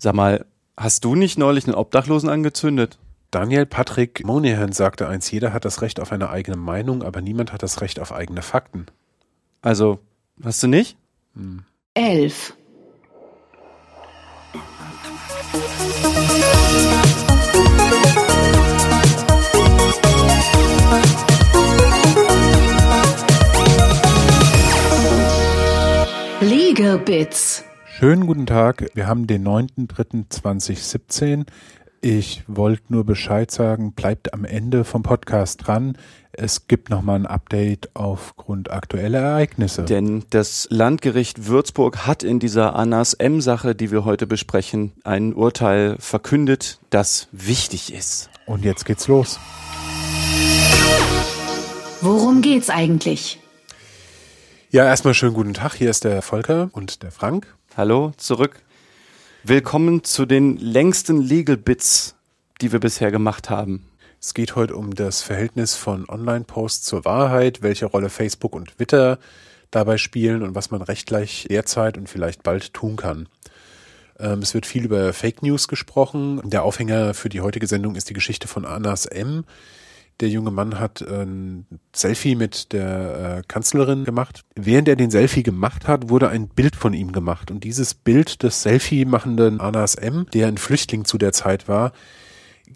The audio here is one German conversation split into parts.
Sag mal, hast du nicht neulich einen Obdachlosen angezündet? Daniel Patrick Monahan sagte eins, jeder hat das Recht auf eine eigene Meinung, aber niemand hat das Recht auf eigene Fakten. Also, hast du nicht? Hm. Elf. Liegebits. Schönen guten Tag. Wir haben den 9.3.2017. Ich wollte nur Bescheid sagen, bleibt am Ende vom Podcast dran. Es gibt nochmal ein Update aufgrund aktueller Ereignisse. Denn das Landgericht Würzburg hat in dieser Annas M-Sache, die wir heute besprechen, ein Urteil verkündet, das wichtig ist. Und jetzt geht's los. Worum geht's eigentlich? Ja, erstmal schönen guten Tag. Hier ist der Volker und der Frank. Hallo, zurück. Willkommen zu den längsten Legal Bits, die wir bisher gemacht haben. Es geht heute um das Verhältnis von Online-Posts zur Wahrheit, welche Rolle Facebook und Twitter dabei spielen und was man rechtgleich derzeit und vielleicht bald tun kann. Ähm, es wird viel über Fake News gesprochen. Der Aufhänger für die heutige Sendung ist die Geschichte von Anas M., der junge Mann hat ein Selfie mit der äh, Kanzlerin gemacht. Während er den Selfie gemacht hat, wurde ein Bild von ihm gemacht. Und dieses Bild des Selfie-machenden Anas M., der ein Flüchtling zu der Zeit war,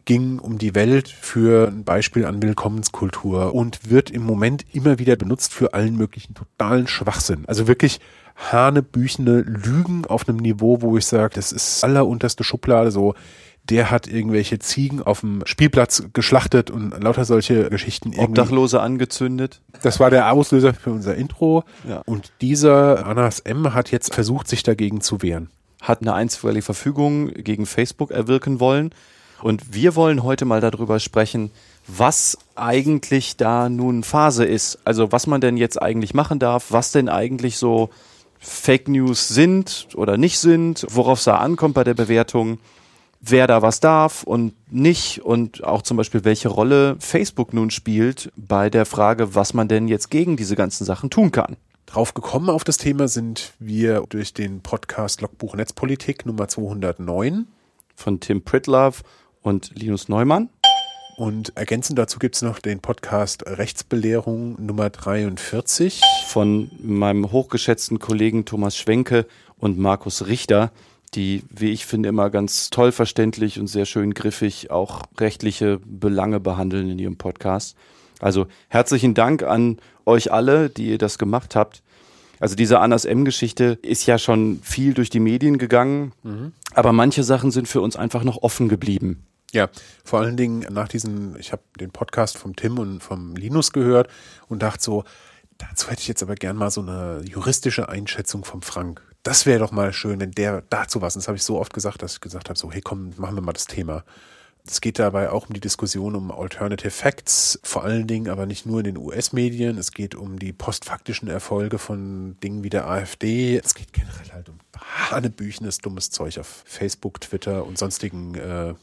ging um die Welt für ein Beispiel an Willkommenskultur und wird im Moment immer wieder benutzt für allen möglichen totalen Schwachsinn. Also wirklich hanebüchene Lügen auf einem Niveau, wo ich sage, das ist allerunterste Schublade so der hat irgendwelche Ziegen auf dem Spielplatz geschlachtet und lauter solche Geschichten. Obdachlose angezündet. Das war der Auslöser für unser Intro. Ja. Und dieser Anas M. hat jetzt versucht, sich dagegen zu wehren. Hat eine einstweilige Verfügung gegen Facebook erwirken wollen. Und wir wollen heute mal darüber sprechen, was eigentlich da nun Phase ist. Also was man denn jetzt eigentlich machen darf, was denn eigentlich so Fake News sind oder nicht sind, worauf es da ankommt bei der Bewertung wer da was darf und nicht und auch zum Beispiel, welche Rolle Facebook nun spielt bei der Frage, was man denn jetzt gegen diese ganzen Sachen tun kann. Drauf gekommen auf das Thema sind wir durch den Podcast Logbuch Netzpolitik Nummer 209 von Tim Pritlove und Linus Neumann. Und ergänzend dazu gibt es noch den Podcast Rechtsbelehrung Nummer 43 von meinem hochgeschätzten Kollegen Thomas Schwenke und Markus Richter die, wie ich finde, immer ganz toll verständlich und sehr schön griffig auch rechtliche Belange behandeln in ihrem Podcast. Also herzlichen Dank an euch alle, die ihr das gemacht habt. Also diese Anas M-Geschichte ist ja schon viel durch die Medien gegangen, mhm. aber manche Sachen sind für uns einfach noch offen geblieben. Ja, vor allen Dingen nach diesen, ich habe den Podcast vom Tim und vom Linus gehört und dachte so, dazu hätte ich jetzt aber gern mal so eine juristische Einschätzung vom Frank das wäre doch mal schön, wenn der dazu was. Und das habe ich so oft gesagt, dass ich gesagt habe, so, hey komm, machen wir mal das Thema. Es geht dabei auch um die Diskussion um Alternative Facts, vor allen Dingen aber nicht nur in den US-Medien. Es geht um die postfaktischen Erfolge von Dingen wie der AfD. Es geht generell halt um hanebüchenes, dummes Zeug auf Facebook, Twitter und sonstigen äh,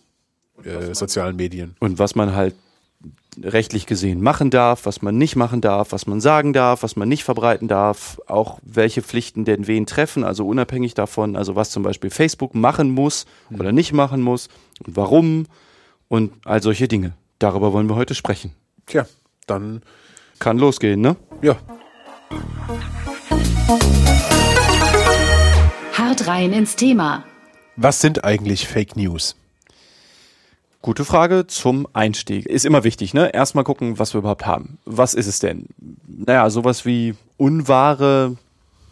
äh, sozialen Medien. Und was man halt rechtlich gesehen machen darf, was man nicht machen darf, was man sagen darf, was man nicht verbreiten darf, auch welche Pflichten denn wen treffen, also unabhängig davon, also was zum Beispiel Facebook machen muss oder nicht machen muss und warum und all solche Dinge. Darüber wollen wir heute sprechen. Tja, dann kann losgehen, ne? Ja. Hart rein ins Thema. Was sind eigentlich Fake News? Gute Frage zum Einstieg. Ist immer wichtig, ne? Erstmal gucken, was wir überhaupt haben. Was ist es denn? Naja, sowas wie unwahre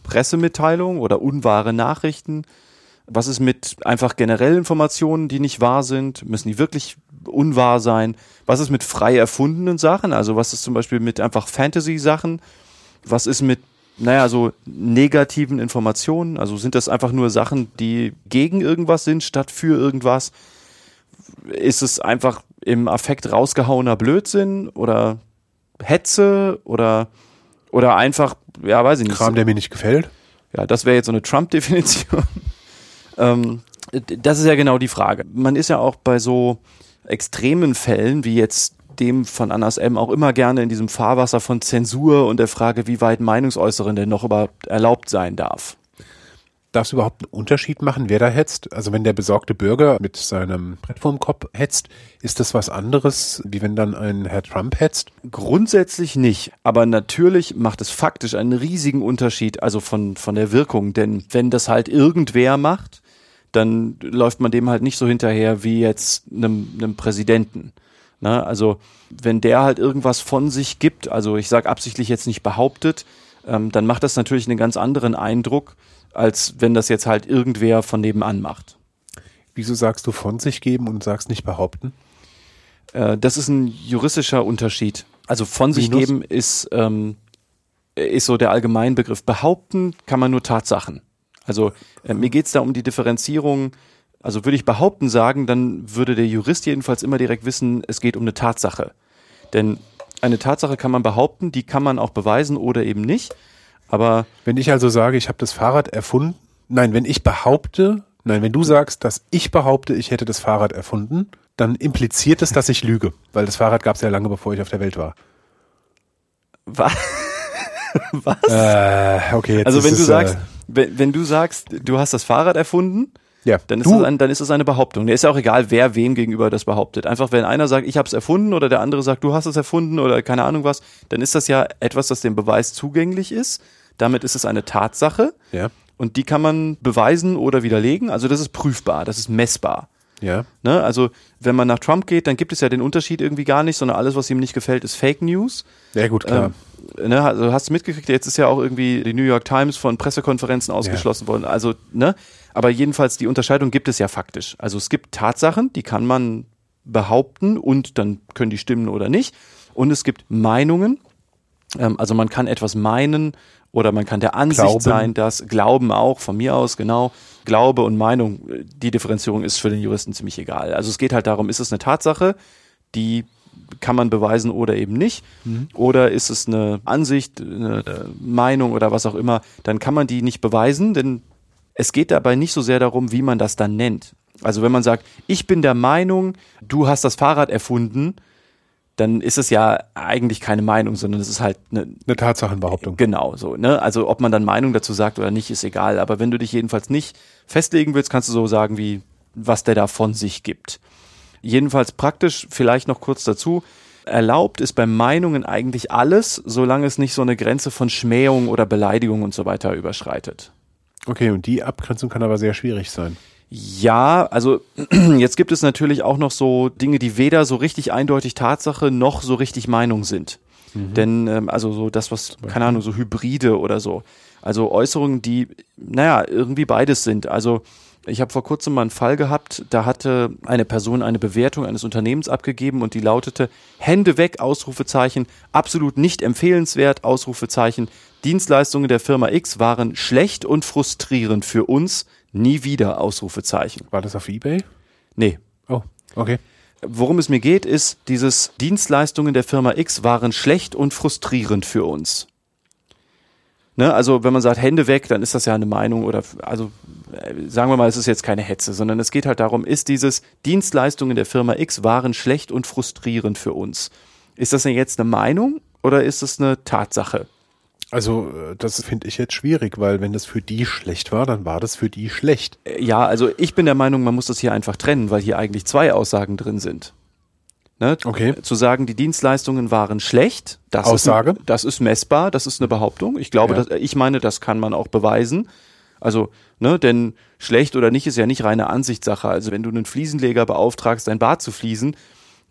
Pressemitteilungen oder unwahre Nachrichten. Was ist mit einfach generellen Informationen, die nicht wahr sind? Müssen die wirklich unwahr sein? Was ist mit frei erfundenen Sachen? Also was ist zum Beispiel mit einfach Fantasy-Sachen? Was ist mit, naja, so negativen Informationen? Also sind das einfach nur Sachen, die gegen irgendwas sind, statt für irgendwas? Ist es einfach im Affekt rausgehauener Blödsinn oder Hetze oder, oder einfach, ja, weiß ich nicht. Kram, der mir nicht gefällt? Ja, das wäre jetzt so eine Trump-Definition. ähm, das ist ja genau die Frage. Man ist ja auch bei so extremen Fällen wie jetzt dem von Annas M. auch immer gerne in diesem Fahrwasser von Zensur und der Frage, wie weit Meinungsäußeren denn noch überhaupt erlaubt sein darf. Darf es überhaupt einen Unterschied machen, wer da hetzt? Also wenn der besorgte Bürger mit seinem Brett vorm Kopf hetzt, ist das was anderes, wie wenn dann ein Herr Trump hetzt? Grundsätzlich nicht, aber natürlich macht es faktisch einen riesigen Unterschied, also von, von der Wirkung, denn wenn das halt irgendwer macht, dann läuft man dem halt nicht so hinterher wie jetzt einem, einem Präsidenten. Ne? Also wenn der halt irgendwas von sich gibt, also ich sage absichtlich jetzt nicht behauptet, ähm, dann macht das natürlich einen ganz anderen Eindruck, als wenn das jetzt halt irgendwer von nebenan macht. Wieso sagst du von sich geben und sagst nicht behaupten? Äh, das ist ein juristischer Unterschied. Also von sich Minus? geben ist, ähm, ist so der Allgemeinbegriff. Behaupten kann man nur Tatsachen. Also äh, mir geht's da um die Differenzierung. Also würde ich behaupten sagen, dann würde der Jurist jedenfalls immer direkt wissen, es geht um eine Tatsache. Denn eine Tatsache kann man behaupten, die kann man auch beweisen oder eben nicht. Aber Wenn ich also sage, ich habe das Fahrrad erfunden, nein, wenn ich behaupte, nein, wenn du sagst, dass ich behaupte, ich hätte das Fahrrad erfunden, dann impliziert es, dass ich lüge, weil das Fahrrad gab es ja lange, bevor ich auf der Welt war. wa was? Äh, okay, jetzt Also ist wenn es, du sagst, äh, wenn, wenn du sagst, du hast das Fahrrad erfunden, ja, dann ist, das ein, dann ist das eine Behauptung. Mir ist ja auch egal, wer wem gegenüber das behauptet. Einfach wenn einer sagt, ich habe es erfunden oder der andere sagt, du hast es erfunden oder keine Ahnung was, dann ist das ja etwas, das dem Beweis zugänglich ist. Damit ist es eine Tatsache ja, und die kann man beweisen oder widerlegen. Also das ist prüfbar, das ist messbar. ja, Ne? Also wenn man nach Trump geht, dann gibt es ja den Unterschied irgendwie gar nicht, sondern alles, was ihm nicht gefällt, ist Fake News. ja gut, klar. Ähm, ne, also hast du mitgekriegt, jetzt ist ja auch irgendwie die New York Times von Pressekonferenzen ausgeschlossen worden. Also, ne? Aber jedenfalls, die Unterscheidung gibt es ja faktisch. Also es gibt Tatsachen, die kann man behaupten und dann können die stimmen oder nicht. Und es gibt Meinungen. Ähm, also man kann etwas meinen oder man kann der Ansicht Glauben. sein, dass Glauben auch, von mir aus, genau, Glaube und Meinung, äh, die Differenzierung ist für den Juristen ziemlich egal. Also es geht halt darum, ist es eine Tatsache, die kann man beweisen oder eben nicht. Oder ist es eine Ansicht, eine Meinung oder was auch immer, dann kann man die nicht beweisen, denn es geht dabei nicht so sehr darum, wie man das dann nennt. Also wenn man sagt, ich bin der Meinung, du hast das Fahrrad erfunden, dann ist es ja eigentlich keine Meinung, sondern es ist halt eine, Eine Tatsachenbehauptung. Genau, so, ne? Also ob man dann Meinung dazu sagt oder nicht, ist egal. Aber wenn du dich jedenfalls nicht festlegen willst, kannst du so sagen, wie was der da von sich gibt. Jedenfalls praktisch, vielleicht noch kurz dazu, erlaubt ist bei Meinungen eigentlich alles, solange es nicht so eine Grenze von Schmähung oder Beleidigung und so weiter überschreitet. Okay, und die Abgrenzung kann aber sehr schwierig sein. Ja, also jetzt gibt es natürlich auch noch so Dinge, die weder so richtig eindeutig Tatsache noch so richtig Meinung sind. Denn, ähm, also so das, was, keine Ahnung, so Hybride oder so. Also Äußerungen, die, naja, irgendwie beides sind. Also ich habe vor kurzem mal einen Fall gehabt, da hatte eine Person eine Bewertung eines Unternehmens abgegeben und die lautete Hände weg, Ausrufezeichen, absolut nicht empfehlenswert, Ausrufezeichen. Dienstleistungen der Firma X waren schlecht und frustrierend für uns, nie wieder, Ausrufezeichen. War das auf Ebay? Nee. Oh, okay. Worum es mir geht, ist, dieses Dienstleistungen der Firma X waren schlecht und frustrierend für uns. Ne, also wenn man sagt Hände weg, dann ist das ja eine Meinung oder also äh, sagen wir mal, es ist jetzt keine Hetze, sondern es geht halt darum, ist dieses Dienstleistungen der Firma X waren schlecht und frustrierend für uns. Ist das denn jetzt eine Meinung oder ist es eine Tatsache? Also, äh, das finde ich jetzt schwierig, weil wenn das für die schlecht war, dann war das für die schlecht. Äh, Ja, also ich bin der Meinung, man muss das hier einfach trennen, weil hier eigentlich zwei Aussagen drin sind. Ne? Okay. Zu sagen, die Dienstleistungen waren schlecht, das, Aussage? Ist, das ist messbar, das ist eine Behauptung. Ich glaube, Ja. dass, ich meine, das kann man auch beweisen. Also, ne, denn schlecht oder nicht ist ja nicht reine Ansichtssache. Also, wenn du einen Fliesenleger beauftragst, dein Bad zu fließen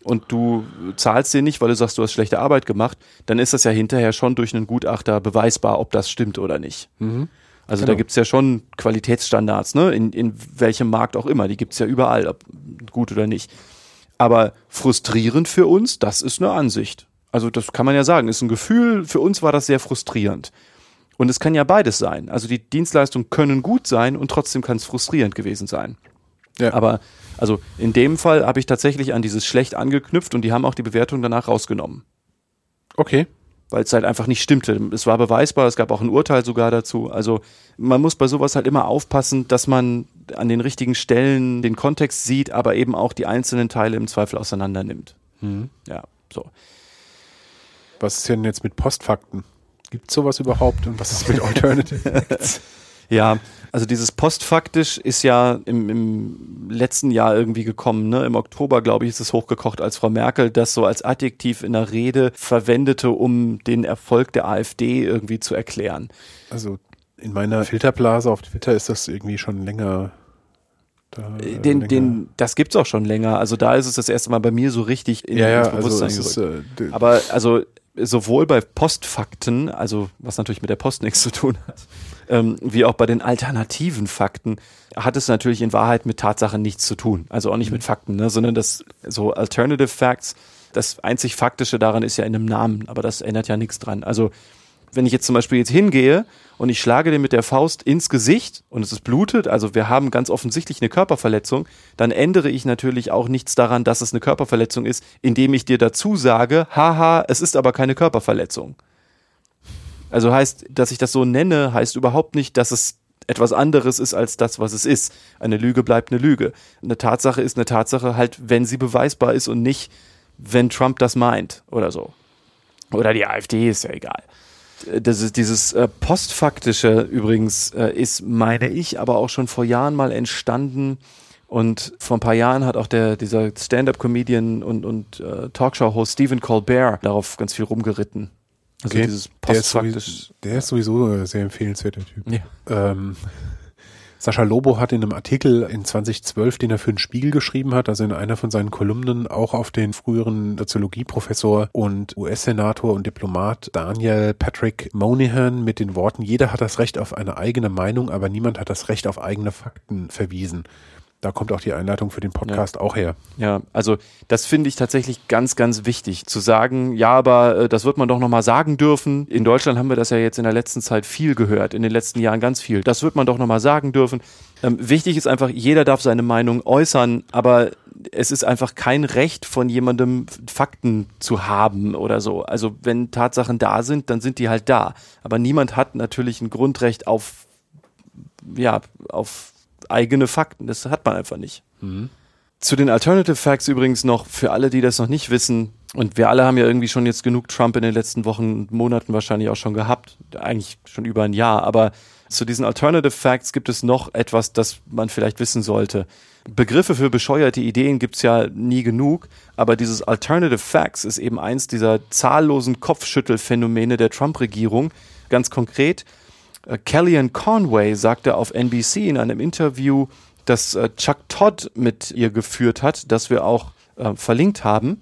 und du zahlst dir nicht, weil du sagst, du hast schlechte Arbeit gemacht, dann ist das ja hinterher schon durch einen Gutachter beweisbar, ob das stimmt oder nicht. Also da Genau. gibt's ja schon Qualitätsstandards, ne? In, in welchem Markt auch immer. Die gibt's ja überall, ob gut oder nicht. Aber frustrierend für uns, das ist eine Ansicht. Also das kann man ja sagen, ist ein Gefühl. Für uns war das sehr frustrierend. Und es kann ja beides sein. Also die Dienstleistungen können gut sein und trotzdem kann es frustrierend gewesen sein. Ja. Aber also in dem Fall habe ich tatsächlich an dieses schlecht angeknüpft und die haben auch die Bewertung danach rausgenommen Okay. weil es halt einfach nicht stimmte. Es war beweisbar, es gab auch ein Urteil sogar dazu. Also man muss bei sowas halt immer aufpassen, dass man an den richtigen Stellen den Kontext sieht, aber eben auch die einzelnen Teile im Zweifel auseinander nimmt. Ja, so. Was ist denn jetzt mit Postfakten? Gibt es sowas überhaupt? Und was ist mit Alternative Facts? Ja, also dieses postfaktisch ist ja im, im letzten Jahr irgendwie gekommen. Ne? Im Oktober, glaube ich, ist es hochgekocht, als Frau Merkel das so als Adjektiv in der Rede verwendete, um den Erfolg der AfD irgendwie zu erklären. Also in meiner Filterblase auf Twitter ist das irgendwie schon länger. Da, äh, den, den, das gibt's auch schon länger. Also da ist es das erste Mal bei mir so richtig in, ja, ja, ins also Bewusstsein also. Ist, äh, Aber also sowohl bei Postfakten, also was natürlich mit der Post nichts zu tun hat, ähm, wie auch bei den alternativen Fakten, hat es natürlich in Wahrheit mit Tatsachen nichts zu tun. Also auch nicht mit Fakten, ne, sondern das so Alternative Facts, das einzig Faktische daran ist ja in einem Namen, aber das ändert ja nichts dran. Also wenn ich jetzt zum Beispiel jetzt hingehe und ich schlage den mit der Faust ins Gesicht und es ist blutet, also wir haben ganz offensichtlich eine Körperverletzung, dann ändere ich natürlich auch nichts daran, dass es eine Körperverletzung ist, indem ich dir dazu sage, haha, es ist aber keine Körperverletzung. Also heißt, dass ich das so nenne, heißt überhaupt nicht, dass es etwas anderes ist als das, was es ist. Eine Lüge bleibt eine Lüge. Eine Tatsache ist eine Tatsache halt, wenn sie beweisbar ist und nicht, wenn Trump das meint oder so. Oder die AfD ist ja egal. Das ist dieses äh, postfaktische übrigens äh, ist, meine ich, aber auch schon vor Jahren mal entstanden. Und vor ein paar Jahren hat auch der, dieser Stand-up-Comedian und, und äh, Talkshow-Host Stephen Colbert darauf ganz viel rumgeritten. Also okay. dieses postfaktisch. Der ist, sowieso, der ist sowieso ein sehr empfehlenswerter Typ. Ja. Ähm, Sascha Lobo hat in einem Artikel in 2012, den er für den Spiegel geschrieben hat, also in einer von seinen Kolumnen, auch auf den früheren Soziologieprofessor und US-Senator und Diplomat Daniel Patrick Moynihan mit den Worten, jeder hat das Recht auf eine eigene Meinung, aber niemand hat das Recht auf eigene Fakten verwiesen. Da kommt auch die Einleitung für den Podcast ja. auch her. Ja, also das finde ich tatsächlich ganz, ganz wichtig zu sagen, ja, aber äh, das wird man doch nochmal sagen dürfen. In Deutschland haben wir das ja jetzt in der letzten Zeit viel gehört, in den letzten Jahren ganz viel. Das wird man doch nochmal sagen dürfen. Ähm, wichtig ist einfach, jeder darf seine Meinung äußern, aber es ist einfach kein Recht von jemandem Fakten zu haben oder so. Also wenn Tatsachen da sind, dann sind die halt da. Aber niemand hat natürlich ein Grundrecht auf, ja, auf eigene Fakten. Das hat man einfach nicht. Mhm. Zu den Alternative Facts übrigens noch, für alle, die das noch nicht wissen, und wir alle haben ja irgendwie schon jetzt genug Trump in den letzten Wochen und Monaten wahrscheinlich auch schon gehabt, eigentlich schon über ein Jahr, aber zu diesen Alternative Facts gibt es noch etwas, das man vielleicht wissen sollte. Begriffe für bescheuerte Ideen gibt's ja nie genug, aber dieses Alternative Facts ist eben eins dieser zahllosen Kopfschüttelphänomene der Trump-Regierung. Ganz konkret, äh, Kellyanne Conway sagte auf NBC in einem Interview, das äh, Chuck Todd mit ihr geführt hat, das wir auch äh, verlinkt haben,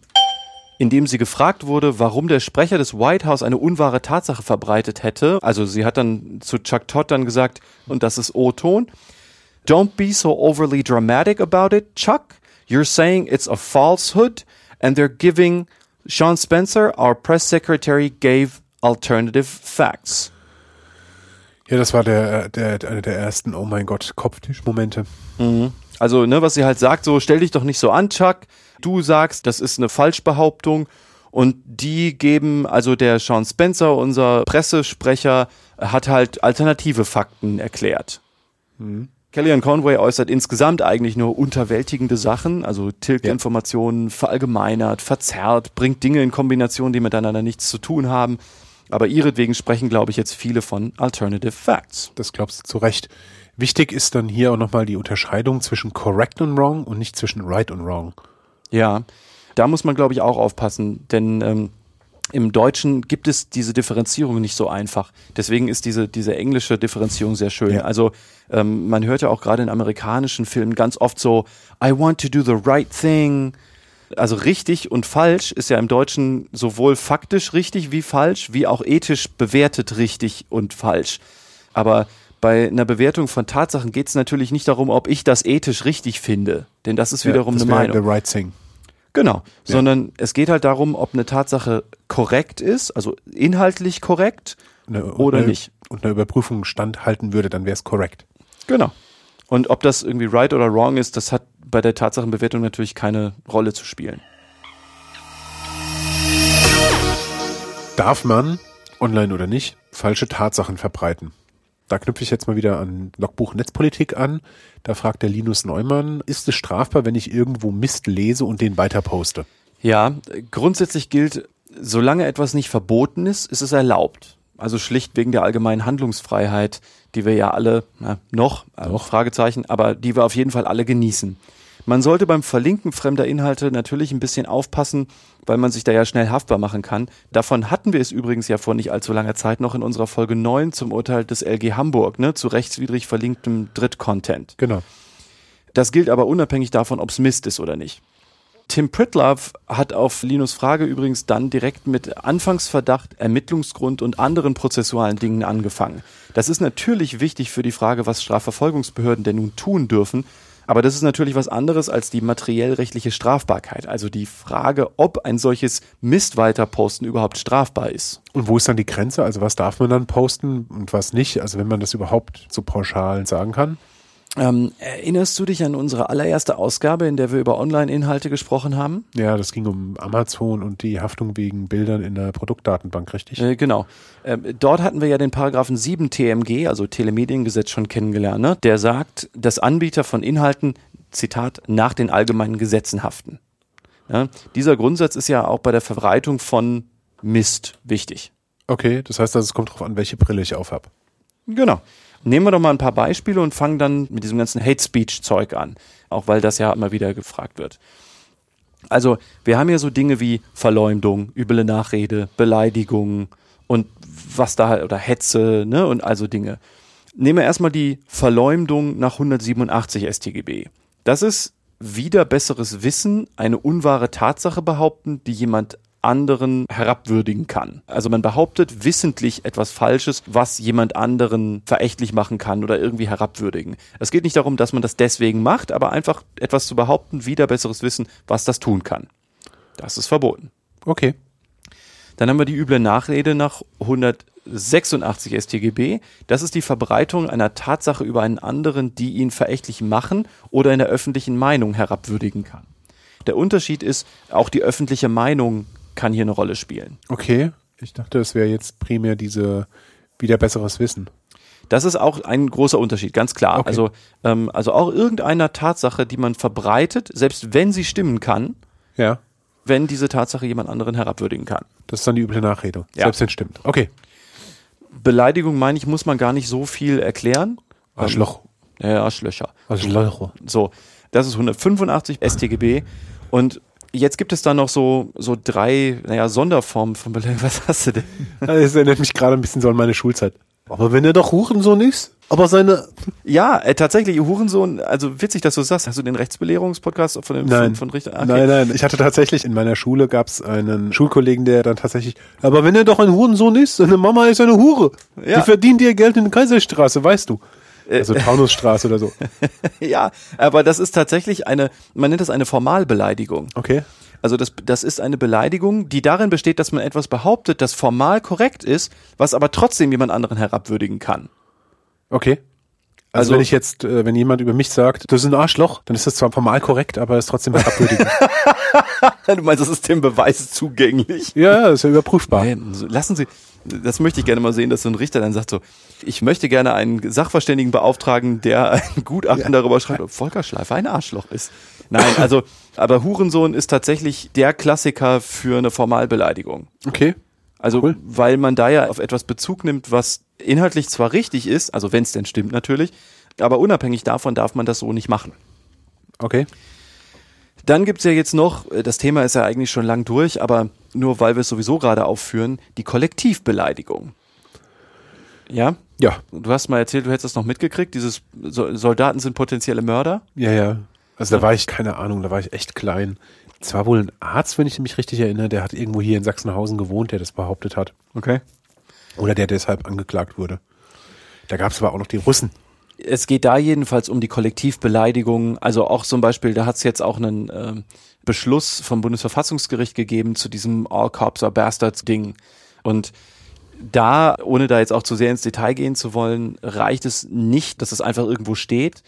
indem sie gefragt wurde, warum der Sprecher des White House eine unwahre Tatsache verbreitet hätte. Also sie hat dann zu Chuck Todd dann gesagt, und das ist O-Ton, Don't be so overly dramatic about it, Chuck. You're saying it's a falsehood and they're giving Sean Spencer, our press secretary, gave alternative facts. Ja, das war der, der, einer der ersten, oh mein Gott, Kopftischmomente. Mhm. Also, ne, was sie halt sagt, so, stell dich doch nicht so an, Chuck. Du sagst, das ist eine Falschbehauptung. Und die geben, also der Sean Spencer, unser Pressesprecher, hat halt alternative Fakten erklärt. Mhm. Kellyanne Conway äußert insgesamt eigentlich nur unterwältigende Sachen, also tilgt ja. Informationen, verallgemeinert, verzerrt, bringt Dinge in Kombination, die miteinander nichts zu tun haben. Aber ihretwegen sprechen, glaube ich, jetzt viele von Alternative Facts. Das glaubst du zu Recht. Wichtig ist dann hier auch nochmal die Unterscheidung zwischen correct und wrong und nicht zwischen right und wrong. Ja, da muss man, glaube ich, auch aufpassen, denn ähm, im Deutschen gibt es diese Differenzierung nicht so einfach. Deswegen ist diese, diese englische Differenzierung sehr schön. Ja. Also ähm, man hört ja auch gerade in amerikanischen Filmen ganz oft so, I want to do the right thing also richtig und falsch ist ja im Deutschen sowohl faktisch richtig wie falsch, wie auch ethisch bewertet richtig und falsch. Aber bei einer Bewertung von Tatsachen geht es natürlich nicht darum, ob ich das ethisch richtig finde, denn das ist wiederum ja, das eine Meinung. The right thing. Genau, ja. sondern es geht halt darum, ob eine Tatsache korrekt ist, also inhaltlich korrekt eine, oder eine, nicht. Und eine Überprüfung standhalten würde, dann wäre es korrekt. Genau. Und ob das irgendwie right oder wrong ist, das hat bei der Tatsachenbewertung natürlich keine Rolle zu spielen. Darf man, online oder nicht, falsche Tatsachen verbreiten? Da knüpfe ich jetzt mal wieder an Logbuch Netzpolitik an. Da fragt der Linus Neumann, ist es strafbar, wenn ich irgendwo Mist lese und den weiter poste? Ja, grundsätzlich gilt, solange etwas nicht verboten ist, ist es erlaubt. Also schlicht wegen der allgemeinen Handlungsfreiheit, die wir ja alle, na, noch, äh, Noch. Fragezeichen, aber die wir auf jeden Fall alle genießen. Man sollte beim Verlinken fremder Inhalte natürlich ein bisschen aufpassen, weil man sich da ja schnell haftbar machen kann. Davon hatten wir es übrigens ja vor nicht allzu langer Zeit noch in unserer Folge 9 zum Urteil des LG Hamburg, ne, zu rechtswidrig verlinktem Drittcontent. Genau. Das gilt aber unabhängig davon, ob es Mist ist oder nicht. Tim Pritlove hat auf Linus Frage übrigens dann direkt mit Anfangsverdacht, Ermittlungsgrund und anderen prozessualen Dingen angefangen. Das ist natürlich wichtig für die Frage, was Strafverfolgungsbehörden denn nun tun dürfen. Aber das ist natürlich was anderes als die materiell-rechtliche Strafbarkeit. Also die Frage, ob ein solches Mist weiterposten überhaupt strafbar ist. Und wo ist dann die Grenze? Also was darf man dann posten und was nicht? Also wenn man das überhaupt so pauschal sagen kann? Ähm, erinnerst du dich an unsere allererste Ausgabe, in der wir über Online-Inhalte gesprochen haben? Ja, das ging um Amazon und die Haftung wegen Bildern in der Produktdatenbank, richtig? Äh, genau. Ähm, dort hatten wir ja den Paragraphen 7 TMG, also Telemediengesetz, schon kennengelernt. Ne? Der sagt, dass Anbieter von Inhalten, Zitat, nach den allgemeinen Gesetzen haften. Ja? Dieser Grundsatz ist ja auch bei der Verbreitung von Mist wichtig. Okay, das heißt, also, es kommt drauf an, welche Brille ich auf habe. Genau. Nehmen wir doch mal ein paar Beispiele und fangen dann mit diesem ganzen Hate Speech Zeug an. Auch weil das ja immer wieder gefragt wird. Also, wir haben ja so Dinge wie Verleumdung, üble Nachrede, Beleidigung und was da halt, oder Hetze, ne, und also Dinge. Nehmen wir erstmal die Verleumdung nach 187 StGB. Das ist wieder besseres Wissen, eine unwahre Tatsache behaupten, die jemand anderen herabwürdigen kann. Also man behauptet wissentlich etwas Falsches, was jemand anderen verächtlich machen kann oder irgendwie herabwürdigen. Es geht nicht darum, dass man das deswegen macht, aber einfach etwas zu behaupten, wieder besseres Wissen, was das tun kann. Das ist verboten. Okay. Dann haben wir die üble Nachrede nach 186 StGB. Das ist die Verbreitung einer Tatsache über einen anderen, die ihn verächtlich machen oder in der öffentlichen Meinung herabwürdigen kann. Der Unterschied ist, auch die öffentliche Meinung kann hier eine Rolle spielen. Okay. Ich dachte, es wäre jetzt primär diese wieder besseres Wissen. Das ist auch ein großer Unterschied, ganz klar. Okay. Also, ähm, also auch irgendeiner Tatsache, die man verbreitet, selbst wenn sie stimmen kann, Ja. wenn diese Tatsache jemand anderen herabwürdigen kann. Das ist dann die üble Nachrede. Ja. Selbst wenn es stimmt. Okay. Beleidigung, meine ich, muss man gar nicht so viel erklären. Arschloch. Ähm, ja, Arschlöcher. Arschloch. So, das ist 185 StGB und jetzt gibt es da noch so so drei, naja, Sonderformen von Beleidigung. Was hast du denn? Das erinnert mich gerade ein bisschen so an meine Schulzeit. Aber wenn er doch Hurensohn ist, aber seine. Ja, äh, tatsächlich, Hurensohn, also witzig, dass du das sagst. Hast du den Rechtsbelehrungspodcast von dem Nein. von, von Richter? Okay. Nein, nein. Ich hatte tatsächlich in meiner Schule gab es einen Schulkollegen, der dann tatsächlich. Aber wenn er doch ein Hurensohn ist, seine Mama ist eine Hure. Ja. Die verdient ihr Geld in der Kaiserstraße, weißt du. Also Taunusstraße oder so. Ja, aber das ist tatsächlich eine, man nennt das eine Formalbeleidigung. Okay. Also das, das ist eine Beleidigung, die darin besteht, dass man etwas behauptet, das formal korrekt ist, was aber trotzdem jemand anderen herabwürdigen kann. Okay. Also, Also- wenn ich jetzt, äh, wenn jemand über mich sagt, das ist ein Arschloch, dann ist das zwar formal korrekt, aber ist trotzdem herabwürdigend. Du meinst, das ist dem Beweis zugänglich? ja, ja, ist ja überprüfbar. Lassen Sie, das möchte ich gerne mal sehen, dass so ein Richter dann sagt so, ich möchte gerne einen Sachverständigen beauftragen, der ein Gutachten darüber schreibt, ob Volker Schleifer ein Arschloch ist. Nein, also, aber Hurensohn ist tatsächlich der Klassiker für eine Formalbeleidigung. Okay. Also, Cool. weil man da ja auf etwas Bezug nimmt, was inhaltlich zwar richtig ist, also wenn es denn stimmt natürlich, aber unabhängig davon darf man das so nicht machen. Okay. Dann gibt's ja jetzt noch, äh, das Thema ist ja eigentlich schon lang durch, aber nur weil wir es sowieso gerade aufführen, die Kollektivbeleidigung. Ja? Ja. Du hast mal erzählt, du hättest das noch mitgekriegt, dieses So- Soldaten sind potenzielle Mörder. Ja, ja. Also da war ich, keine Ahnung, da war ich echt klein. Es war wohl ein Arzt, wenn ich mich richtig erinnere, der hat irgendwo hier in Sachsenhausen gewohnt, der das behauptet hat. Okay. Oder der deshalb angeklagt wurde. Da gab es aber auch noch die Russen. Es geht da jedenfalls um die Kollektivbeleidigung. Also auch zum Beispiel, da hat es jetzt auch einen ähm, Beschluss vom Bundesverfassungsgericht gegeben zu diesem All Cops are Bastards Ding. Und da, ohne da jetzt auch zu sehr ins Detail gehen zu wollen, reicht es nicht, dass es einfach irgendwo steht,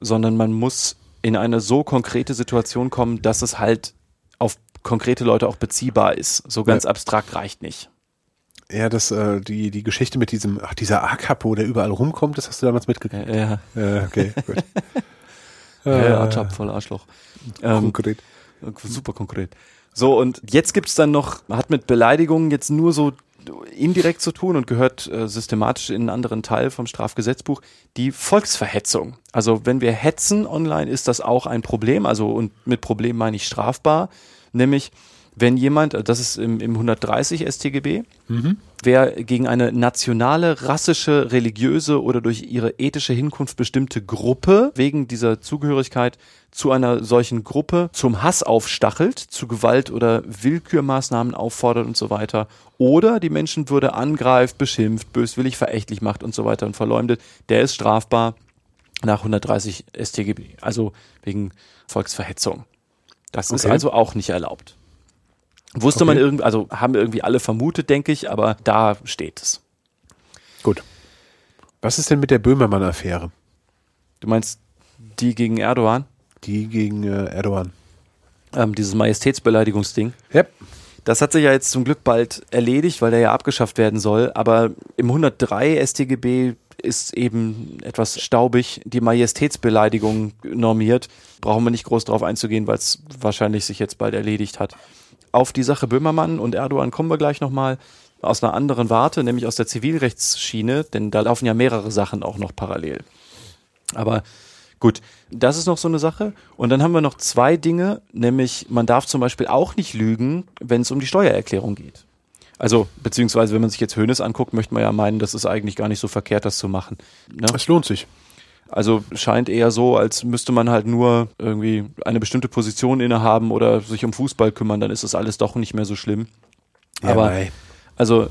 sondern man muss in eine so konkrete Situation kommen, dass es halt auf konkrete Leute auch beziehbar ist. So ganz Ja. abstrakt reicht nicht. Ja, das, äh, die, die Geschichte mit diesem, ach, dieser A-Kapo, der überall rumkommt, das hast du damals mitgekriegt. Äh, ja, Ja, okay, gut. äh, Arschloch, voll Arschloch. Ähm, Konkret. Super konkret. So, und jetzt gibt's dann noch, hat mit Beleidigungen jetzt nur so indirekt zu tun und gehört äh, systematisch in einen anderen Teil vom Strafgesetzbuch, die Volksverhetzung. Also wenn wir hetzen online, ist das auch ein Problem. Also und mit Problem meine ich strafbar, nämlich wenn jemand, das ist im, im 130 StGB, mhm. wer gegen eine nationale, rassische, religiöse oder durch ihre ethische Hinkunft bestimmte Gruppe wegen dieser Zugehörigkeit zu einer solchen Gruppe zum Hass aufstachelt, zu Gewalt oder Willkürmaßnahmen auffordert und so weiter, oder die Menschenwürde angreift, beschimpft, böswillig verächtlich macht und so weiter und verleumdet, der ist strafbar nach 130 StGB, also wegen Volksverhetzung. Das okay. ist also auch nicht erlaubt. Wusste okay. man irgendwie, also haben irgendwie alle vermutet, denke ich, aber da steht es. Gut. Was ist denn mit der Böhmermann-Affäre? Du meinst die gegen Erdogan? Die gegen äh, Erdogan. Ähm, dieses Majestätsbeleidigungsding. Yep. Das hat sich ja jetzt zum Glück bald erledigt, weil der ja abgeschafft werden soll. Aber im 103 StGB ist eben etwas staubig die Majestätsbeleidigung normiert. Brauchen wir nicht groß drauf einzugehen, weil es wahrscheinlich sich jetzt bald erledigt hat. Auf die Sache Böhmermann und Erdogan kommen wir gleich nochmal aus einer anderen Warte, nämlich aus der Zivilrechtsschiene, denn da laufen ja mehrere Sachen auch noch parallel. Aber gut, das ist noch so eine Sache. Und dann haben wir noch zwei Dinge, nämlich man darf zum Beispiel auch nicht lügen, wenn es um die Steuererklärung geht. Also, beziehungsweise, wenn man sich jetzt Hönes anguckt, möchte man ja meinen, das ist eigentlich gar nicht so verkehrt, das zu machen. Ne? Es lohnt sich. Also scheint eher so, als müsste man halt nur irgendwie eine bestimmte Position innehaben oder sich um Fußball kümmern, dann ist das alles doch nicht mehr so schlimm. Ja, aber nein. also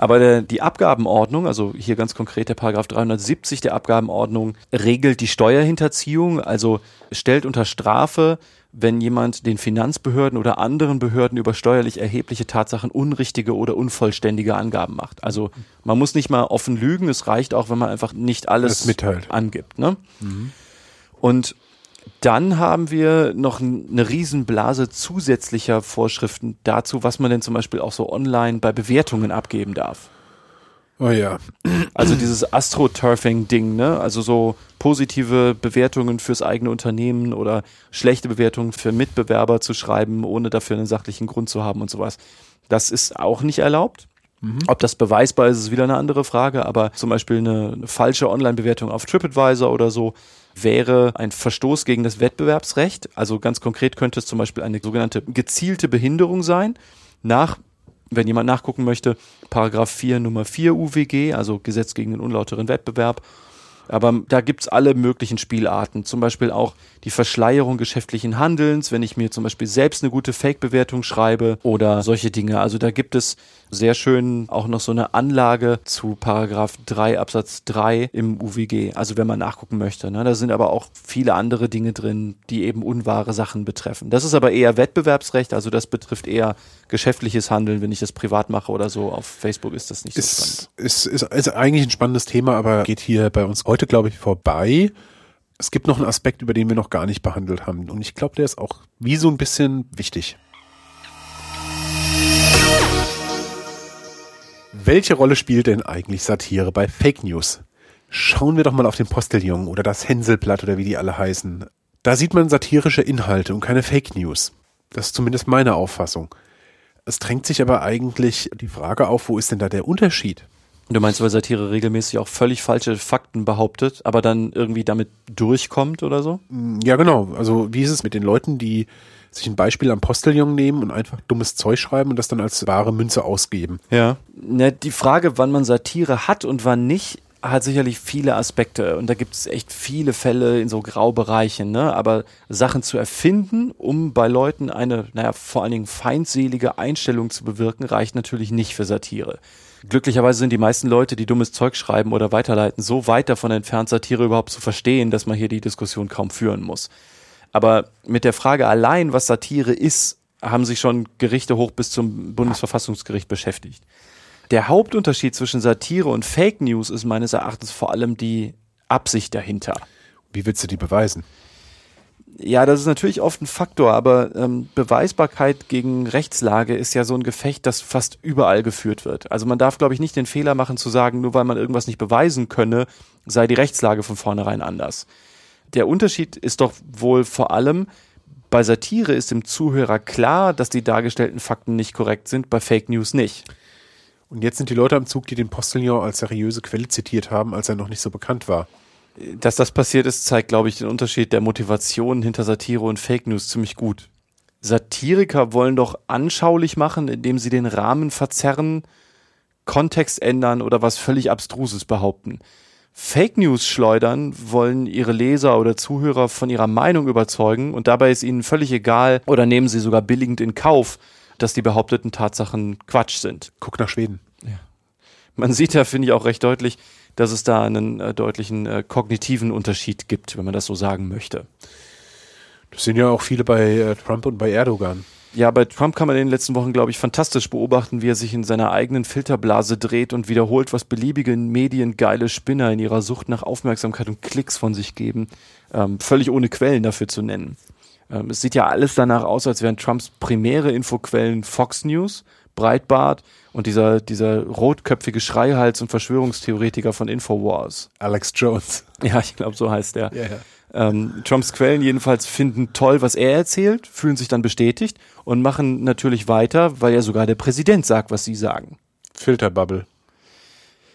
aber der, die Abgabenordnung, also hier ganz konkret der Paragraph 370 der Abgabenordnung, regelt die Steuerhinterziehung, also stellt unter Strafe wenn jemand den Finanzbehörden oder anderen Behörden über steuerlich erhebliche Tatsachen unrichtige oder unvollständige Angaben macht. Also man muss nicht mal offen lügen, es reicht auch, wenn man einfach nicht alles mitteilt. angibt. Ne? Mhm. Und dann haben wir noch eine Riesenblase zusätzlicher Vorschriften dazu, was man denn zum Beispiel auch so online bei Bewertungen abgeben darf. Oh ja. Also dieses Astroturfing-Ding, ne? Also so positive Bewertungen fürs eigene Unternehmen oder schlechte Bewertungen für Mitbewerber zu schreiben, ohne dafür einen sachlichen Grund zu haben und sowas. Das ist auch nicht erlaubt. Mhm. Ob das beweisbar ist, ist wieder eine andere Frage, aber zum Beispiel eine, eine falsche Online-Bewertung auf TripAdvisor oder so wäre ein Verstoß gegen das Wettbewerbsrecht. Also ganz konkret könnte es zum Beispiel eine sogenannte gezielte Behinderung sein. Nach wenn jemand nachgucken möchte, Paragraph 4 Nummer 4 UWG, also Gesetz gegen den unlauteren Wettbewerb. Aber da gibt's alle möglichen Spielarten, zum Beispiel auch die Verschleierung geschäftlichen Handelns, wenn ich mir zum Beispiel selbst eine gute Fake-Bewertung schreibe oder solche Dinge. Also da gibt es sehr schön auch noch so eine Anlage zu Paragraph 3 Absatz 3 im UWG, also wenn man nachgucken möchte. Ne? Da sind aber auch viele andere Dinge drin, die eben unwahre Sachen betreffen. Das ist aber eher Wettbewerbsrecht, also das betrifft eher geschäftliches Handeln, wenn ich das privat mache oder so. Auf Facebook ist das nicht so spannend. Ist, ist, ist eigentlich ein spannendes Thema, aber geht hier bei uns heute, glaube ich, vorbei. Es gibt noch einen Aspekt, über den wir noch gar nicht behandelt haben. Und ich glaube, der ist auch wie so ein bisschen wichtig. Welche Rolle spielt denn eigentlich Satire bei Fake News? Schauen wir doch mal auf den Postillion oder das Hänselblatt oder wie die alle heißen. Da sieht man satirische Inhalte und keine Fake News. Das ist zumindest meine Auffassung. Es drängt sich aber eigentlich die Frage auf, wo ist denn da der Unterschied? Du meinst, weil Satire regelmäßig auch völlig falsche Fakten behauptet, aber dann irgendwie damit durchkommt oder so? Ja, genau. Also wie ist es mit den Leuten, die sich ein Beispiel am Postillon nehmen und einfach dummes Zeug schreiben und das dann als wahre Münze ausgeben. Ja. Na, die Frage, wann man Satire hat und wann nicht, hat sicherlich viele Aspekte und da gibt es echt viele Fälle in so Graubereichen, ne? Aber Sachen zu erfinden, um bei Leuten eine, naja, vor allen Dingen feindselige Einstellung zu bewirken, reicht natürlich nicht für Satire. Glücklicherweise sind die meisten Leute, die dummes Zeug schreiben oder weiterleiten, so weit davon entfernt, Satire überhaupt zu verstehen, dass man hier die Diskussion kaum führen muss. Aber mit der Frage allein, was Satire ist, haben sich schon Gerichte hoch bis zum Bundesverfassungsgericht beschäftigt. Der Hauptunterschied zwischen Satire und Fake News ist meines Erachtens vor allem die Absicht dahinter. Wie willst du die beweisen? Ja, das ist natürlich oft ein Faktor, aber ähm, Beweisbarkeit gegen Rechtslage ist ja so ein Gefecht, das fast überall geführt wird. Also man darf, glaube ich, nicht den Fehler machen zu sagen, nur weil man irgendwas nicht beweisen könne, sei die Rechtslage von vornherein anders der Unterschied ist doch wohl vor allem, bei Satire ist dem Zuhörer klar, dass die dargestellten Fakten nicht korrekt sind, bei Fake News nicht. Und jetzt sind die Leute am Zug, die den Postillon als seriöse Quelle zitiert haben, als er noch nicht so bekannt war. Dass das passiert ist, zeigt, glaube ich, den Unterschied der Motivation hinter Satire und Fake News ziemlich gut. Satiriker wollen doch anschaulich machen, indem sie den Rahmen verzerren, Kontext ändern oder was völlig Abstruses behaupten. Fake News schleudern wollen ihre Leser oder Zuhörer von ihrer Meinung überzeugen und dabei ist ihnen völlig egal oder nehmen sie sogar billigend in Kauf, dass die behaupteten Tatsachen Quatsch sind. Guck nach Schweden. Man sieht ja, finde ich, auch recht deutlich, dass es da einen äh, deutlichen äh, kognitiven Unterschied gibt, wenn man das so sagen möchte. Das sind ja auch viele bei äh, Trump und bei Erdogan. Ja, bei Trump kann man in den letzten Wochen, glaube ich, fantastisch beobachten, wie er sich in seiner eigenen Filterblase dreht und wiederholt, was beliebige mediengeile Spinner in ihrer Sucht nach Aufmerksamkeit und Klicks von sich geben, ähm, völlig ohne Quellen dafür zu nennen. Ähm, es sieht ja alles danach aus, als wären Trumps primäre Infoquellen Fox News, Breitbart und dieser, dieser rotköpfige Schreihals und Verschwörungstheoretiker von Infowars. Alex Jones. Ja, ich glaube, so heißt der. Ja, ja. Ähm, Trumps Quellen jedenfalls finden toll, was er erzählt, fühlen sich dann bestätigt und machen natürlich weiter, weil ja sogar der Präsident sagt, was sie sagen. Filterbubble.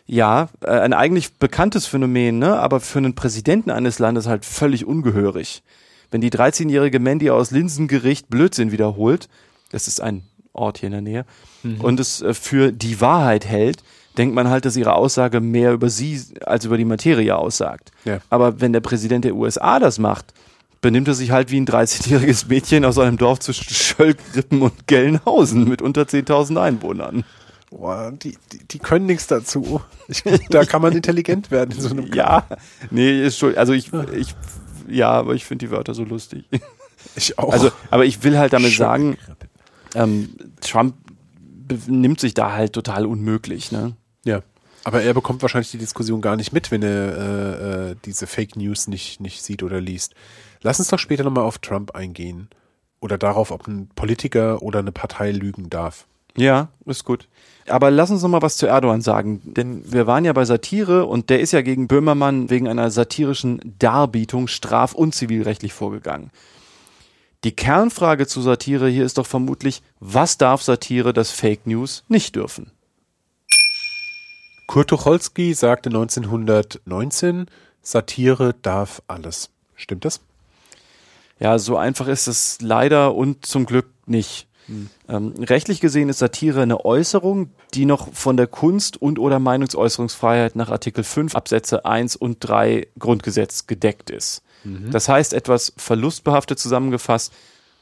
Ja, äh, ein eigentlich bekanntes Phänomen, ne? aber für einen Präsidenten eines Landes halt völlig ungehörig. Wenn die 13-jährige Mandy aus Linsengericht Blödsinn wiederholt, das ist ein Ort hier in der Nähe, und es äh, für die Wahrheit hält, denkt man halt, dass ihre Aussage mehr über sie als über die Materie aussagt. Ja. Aber wenn der Präsident der USA das macht, benimmt er sich halt wie ein 13-jähriges Mädchen aus einem Dorf zwischen Schöllgrippen und Gelnhausen mit unter 10.000 Einwohnern. Boah, die, die, die können nichts dazu. Ich, da kann man intelligent werden in so einem Ja, nee, ist schon, also ich, ich, ja, aber ich finde die Wörter so lustig. Ich auch. Also, aber ich will halt damit sagen, ähm, Trump nimmt sich da halt total unmöglich, ne? ja. Aber er bekommt wahrscheinlich die Diskussion gar nicht mit, wenn er äh, äh, diese Fake News nicht, nicht sieht oder liest. Lass uns doch später nochmal auf Trump eingehen. Oder darauf, ob ein Politiker oder eine Partei lügen darf. Ja, ist gut. Aber lass uns noch mal was zu Erdogan sagen, denn wir waren ja bei Satire und der ist ja gegen Böhmermann wegen einer satirischen Darbietung straf- und zivilrechtlich vorgegangen. Die Kernfrage zu Satire hier ist doch vermutlich, was darf Satire, das Fake News nicht dürfen? Kurt Tucholsky sagte 1919, Satire darf alles. Stimmt das? Ja, so einfach ist es leider und zum Glück nicht. Ähm, rechtlich gesehen ist Satire eine Äußerung, die noch von der Kunst- und oder Meinungsäußerungsfreiheit nach Artikel 5 Absätze 1 und 3 Grundgesetz gedeckt ist. Das heißt, etwas verlustbehaftet zusammengefasst,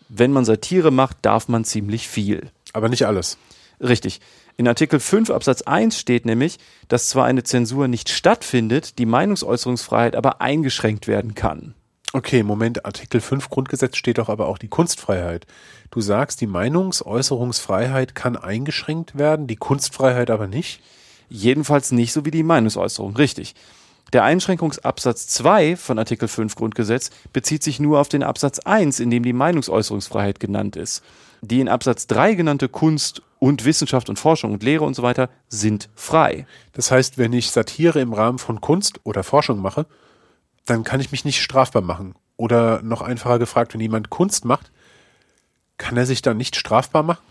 wenn man Satire macht, darf man ziemlich viel. Aber nicht alles. Richtig. In Artikel 5 Absatz 1 steht nämlich, dass zwar eine Zensur nicht stattfindet, die Meinungsäußerungsfreiheit aber eingeschränkt werden kann. Okay, Moment, Artikel 5 Grundgesetz steht doch aber auch die Kunstfreiheit. Du sagst, die Meinungsäußerungsfreiheit kann eingeschränkt werden, die Kunstfreiheit aber nicht? Jedenfalls nicht so wie die Meinungsäußerung. Richtig. Der Einschränkungsabsatz 2 von Artikel 5 Grundgesetz bezieht sich nur auf den Absatz 1, in dem die Meinungsäußerungsfreiheit genannt ist. Die in Absatz 3 genannte Kunst und Wissenschaft und Forschung und Lehre und so weiter sind frei. Das heißt, wenn ich Satire im Rahmen von Kunst oder Forschung mache, dann kann ich mich nicht strafbar machen. Oder noch einfacher gefragt, wenn jemand Kunst macht, kann er sich dann nicht strafbar machen?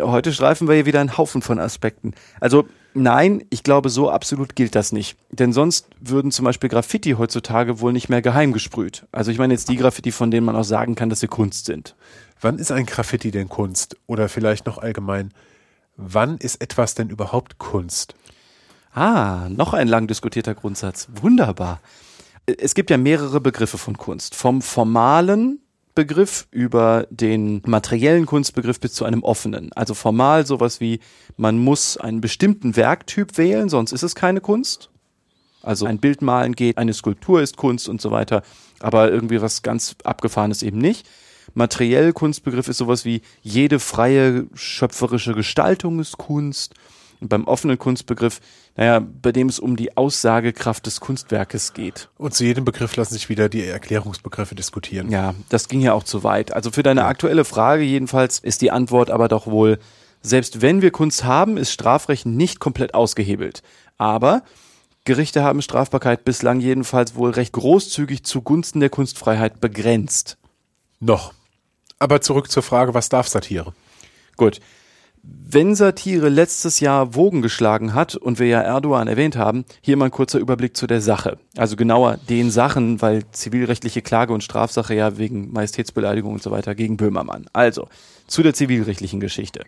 Heute streifen wir hier wieder einen Haufen von Aspekten. Also nein, ich glaube, so absolut gilt das nicht. Denn sonst würden zum Beispiel Graffiti heutzutage wohl nicht mehr geheim gesprüht. Also ich meine jetzt die Graffiti, von denen man auch sagen kann, dass sie Kunst sind. Wann ist ein Graffiti denn Kunst? Oder vielleicht noch allgemein, wann ist etwas denn überhaupt Kunst? Ah, noch ein lang diskutierter Grundsatz. Wunderbar. Es gibt ja mehrere Begriffe von Kunst. Vom formalen Begriff über den materiellen Kunstbegriff bis zu einem offenen. Also formal sowas wie, man muss einen bestimmten Werktyp wählen, sonst ist es keine Kunst. Also ein Bild malen geht, eine Skulptur ist Kunst und so weiter, aber irgendwie was ganz Abgefahrenes eben nicht. Materiell Kunstbegriff ist sowas wie, jede freie schöpferische Gestaltung ist Kunst. Und beim offenen Kunstbegriff, naja, bei dem es um die Aussagekraft des Kunstwerkes geht. Und zu jedem Begriff lassen sich wieder die Erklärungsbegriffe diskutieren. Ja, das ging ja auch zu weit. Also für deine aktuelle Frage jedenfalls ist die Antwort aber doch wohl, selbst wenn wir Kunst haben, ist Strafrecht nicht komplett ausgehebelt. Aber Gerichte haben Strafbarkeit bislang jedenfalls wohl recht großzügig zugunsten der Kunstfreiheit begrenzt. Noch. Aber zurück zur Frage, was darf Satire? Gut. Wenn Satire letztes Jahr Wogen geschlagen hat und wir ja Erdogan erwähnt haben, hier mal ein kurzer Überblick zu der Sache. Also genauer den Sachen, weil zivilrechtliche Klage und Strafsache ja wegen Majestätsbeleidigung und so weiter gegen Böhmermann. Also zu der zivilrechtlichen Geschichte.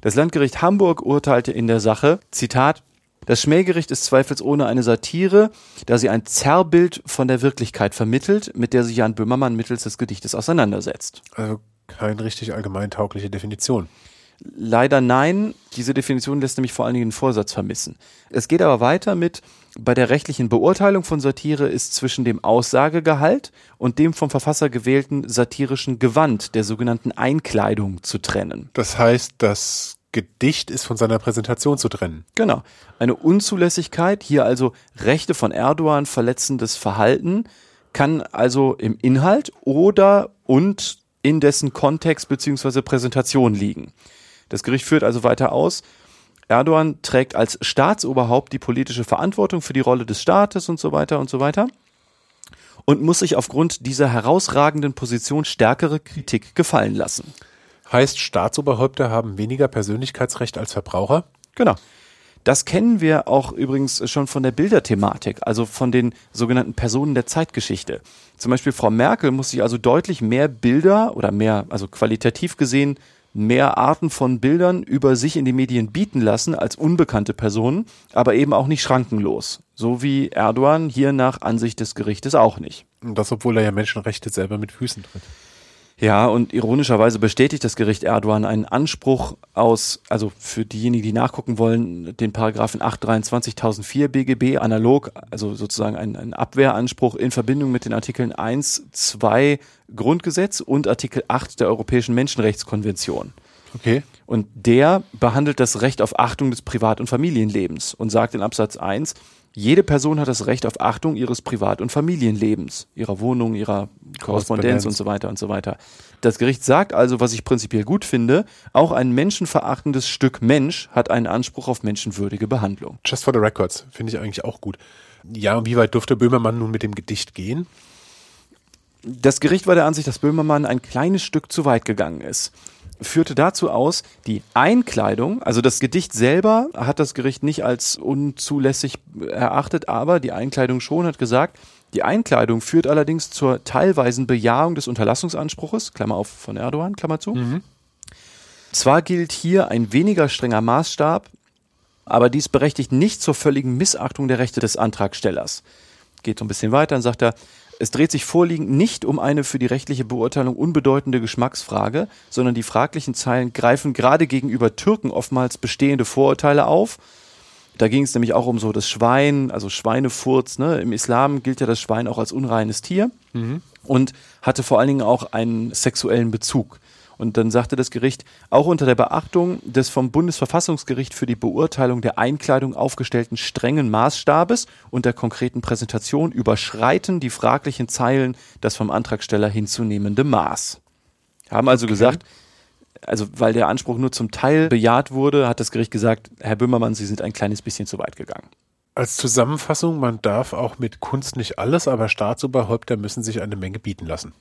Das Landgericht Hamburg urteilte in der Sache, Zitat, das Schmähgericht ist zweifelsohne eine Satire, da sie ein Zerrbild von der Wirklichkeit vermittelt, mit der sich Jan Böhmermann mittels des Gedichtes auseinandersetzt. Also keine richtig allgemeintaugliche Definition. Leider nein. Diese Definition lässt nämlich vor allen Dingen einen Vorsatz vermissen. Es geht aber weiter mit, bei der rechtlichen Beurteilung von Satire ist zwischen dem Aussagegehalt und dem vom Verfasser gewählten satirischen Gewand, der sogenannten Einkleidung, zu trennen. Das heißt, das Gedicht ist von seiner Präsentation zu trennen. Genau. Eine Unzulässigkeit, hier also Rechte von Erdogan verletzendes Verhalten, kann also im Inhalt oder und in dessen Kontext beziehungsweise Präsentation liegen. Das Gericht führt also weiter aus, Erdogan trägt als Staatsoberhaupt die politische Verantwortung für die Rolle des Staates und so weiter und so weiter und muss sich aufgrund dieser herausragenden Position stärkere Kritik gefallen lassen. Heißt, Staatsoberhäupter haben weniger Persönlichkeitsrecht als Verbraucher? Genau. Das kennen wir auch übrigens schon von der Bilderthematik, also von den sogenannten Personen der Zeitgeschichte. Zum Beispiel Frau Merkel muss sich also deutlich mehr Bilder oder mehr, also qualitativ gesehen, mehr Arten von Bildern über sich in die Medien bieten lassen als unbekannte Personen, aber eben auch nicht schrankenlos. So wie Erdogan hier nach Ansicht des Gerichtes auch nicht. Und das, obwohl er ja Menschenrechte selber mit Füßen tritt. Ja, und ironischerweise bestätigt das Gericht Erdogan einen Anspruch aus, also für diejenigen, die nachgucken wollen, den Paragraphen 823 1004 BGB analog, also sozusagen ein, ein Abwehranspruch in Verbindung mit den Artikeln 1, 2 Grundgesetz und Artikel 8 der Europäischen Menschenrechtskonvention. Okay. Und der behandelt das Recht auf Achtung des Privat- und Familienlebens und sagt in Absatz 1, jede Person hat das Recht auf Achtung ihres Privat- und Familienlebens, ihrer Wohnung, ihrer Korrespondenz und so weiter und so weiter. Das Gericht sagt also, was ich prinzipiell gut finde, auch ein menschenverachtendes Stück Mensch hat einen Anspruch auf menschenwürdige Behandlung. Just for the records, finde ich eigentlich auch gut. Ja, und wie weit durfte Böhmermann nun mit dem Gedicht gehen? Das Gericht war der Ansicht, dass Böhmermann ein kleines Stück zu weit gegangen ist führte dazu aus, die Einkleidung, also das Gedicht selber hat das Gericht nicht als unzulässig erachtet, aber die Einkleidung schon hat gesagt, die Einkleidung führt allerdings zur teilweisen Bejahung des Unterlassungsanspruches, Klammer auf von Erdogan, Klammer zu. Mhm. Zwar gilt hier ein weniger strenger Maßstab, aber dies berechtigt nicht zur völligen Missachtung der Rechte des Antragstellers. Geht so ein bisschen weiter, dann sagt er, es dreht sich vorliegend nicht um eine für die rechtliche Beurteilung unbedeutende Geschmacksfrage, sondern die fraglichen Zeilen greifen gerade gegenüber Türken oftmals bestehende Vorurteile auf. Da ging es nämlich auch um so das Schwein, also Schweinefurz. Ne? Im Islam gilt ja das Schwein auch als unreines Tier mhm. und hatte vor allen Dingen auch einen sexuellen Bezug. Und dann sagte das Gericht, auch unter der Beachtung des vom Bundesverfassungsgericht für die Beurteilung der Einkleidung aufgestellten strengen Maßstabes und der konkreten Präsentation überschreiten die fraglichen Zeilen das vom Antragsteller hinzunehmende Maß. Haben also okay. gesagt, also weil der Anspruch nur zum Teil bejaht wurde, hat das Gericht gesagt, Herr Böhmermann, Sie sind ein kleines bisschen zu weit gegangen. Als Zusammenfassung, man darf auch mit Kunst nicht alles, aber Staatsoberhäupter müssen sich eine Menge bieten lassen.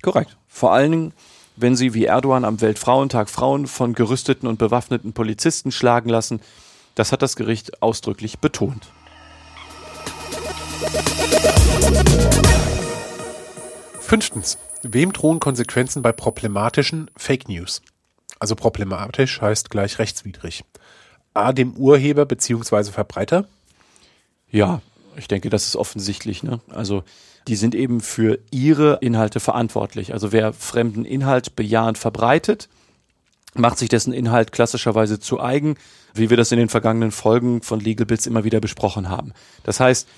Korrekt. Vor allen Dingen wenn sie wie Erdogan am Weltfrauentag Frauen von gerüsteten und bewaffneten Polizisten schlagen lassen. Das hat das Gericht ausdrücklich betont. Fünftens. Wem drohen Konsequenzen bei problematischen Fake News? Also problematisch heißt gleich rechtswidrig. A, dem Urheber bzw. Verbreiter? Ja, ich denke, das ist offensichtlich. Ne? Also die sind eben für ihre Inhalte verantwortlich. Also wer fremden Inhalt bejahend verbreitet, macht sich dessen Inhalt klassischerweise zu eigen, wie wir das in den vergangenen Folgen von Legal Bits immer wieder besprochen haben. Das heißt,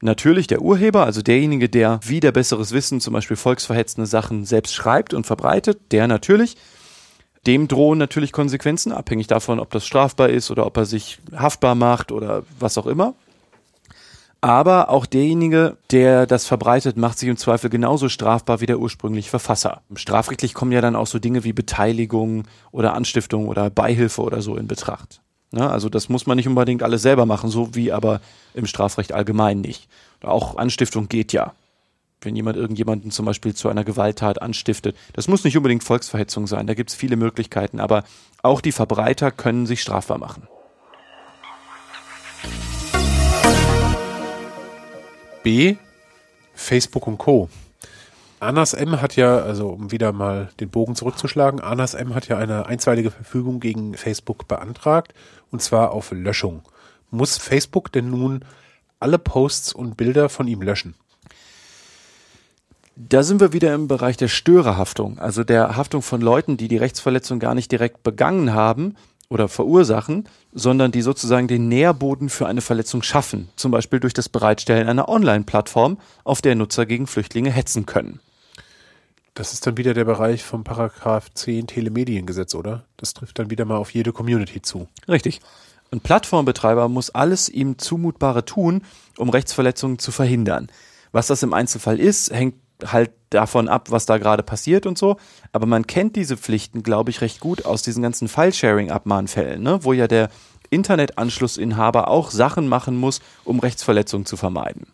natürlich der Urheber, also derjenige, der wie der besseres Wissen zum Beispiel volksverhetzende Sachen selbst schreibt und verbreitet, der natürlich, dem drohen natürlich Konsequenzen, abhängig davon, ob das strafbar ist oder ob er sich haftbar macht oder was auch immer. Aber auch derjenige, der das verbreitet, macht sich im Zweifel genauso strafbar wie der ursprüngliche Verfasser. Strafrechtlich kommen ja dann auch so Dinge wie Beteiligung oder Anstiftung oder Beihilfe oder so in Betracht. Ja, also das muss man nicht unbedingt alles selber machen, so wie aber im Strafrecht allgemein nicht. Auch Anstiftung geht ja. wenn jemand irgendjemanden zum Beispiel zu einer Gewalttat anstiftet. Das muss nicht unbedingt Volksverhetzung sein, da gibt es viele Möglichkeiten, aber auch die Verbreiter können sich strafbar machen. B. Facebook und Co. Anas M hat ja, also um wieder mal den Bogen zurückzuschlagen, Anas M hat ja eine einstweilige Verfügung gegen Facebook beantragt und zwar auf Löschung. Muss Facebook denn nun alle Posts und Bilder von ihm löschen? Da sind wir wieder im Bereich der Störerhaftung, also der Haftung von Leuten, die die Rechtsverletzung gar nicht direkt begangen haben oder verursachen, sondern die sozusagen den Nährboden für eine Verletzung schaffen, zum Beispiel durch das Bereitstellen einer Online-Plattform, auf der Nutzer gegen Flüchtlinge hetzen können. Das ist dann wieder der Bereich vom Paragraph 10 Telemediengesetz, oder? Das trifft dann wieder mal auf jede Community zu. Richtig. Ein Plattformbetreiber muss alles ihm Zumutbare tun, um Rechtsverletzungen zu verhindern. Was das im Einzelfall ist, hängt halt davon ab, was da gerade passiert und so. Aber man kennt diese Pflichten, glaube ich, recht gut aus diesen ganzen File-Sharing-Abmahnfällen, ne? wo ja der Internetanschlussinhaber auch Sachen machen muss, um Rechtsverletzungen zu vermeiden.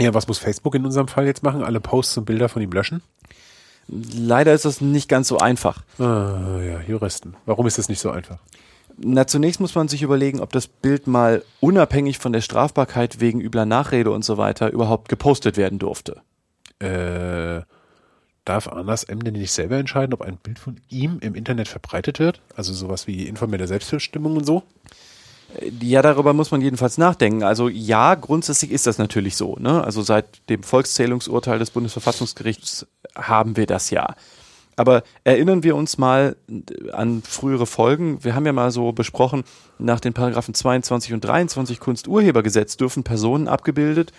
Ja, was muss Facebook in unserem Fall jetzt machen? Alle Posts und Bilder von ihm löschen? Leider ist das nicht ganz so einfach. Ah, ja, Juristen. Warum ist das nicht so einfach? Na, zunächst muss man sich überlegen, ob das Bild mal unabhängig von der Strafbarkeit wegen übler Nachrede und so weiter überhaupt gepostet werden durfte. Äh, darf Anas M. denn nicht selber entscheiden, ob ein Bild von ihm im Internet verbreitet wird? Also sowas wie informelle Selbstbestimmung und so? Ja, darüber muss man jedenfalls nachdenken. Also ja, grundsätzlich ist das natürlich so. Ne? Also seit dem Volkszählungsurteil des Bundesverfassungsgerichts haben wir das ja. Aber erinnern wir uns mal an frühere Folgen. Wir haben ja mal so besprochen, nach den Paragraphen 22 und 23 Kunsturhebergesetz dürfen Personen abgebildet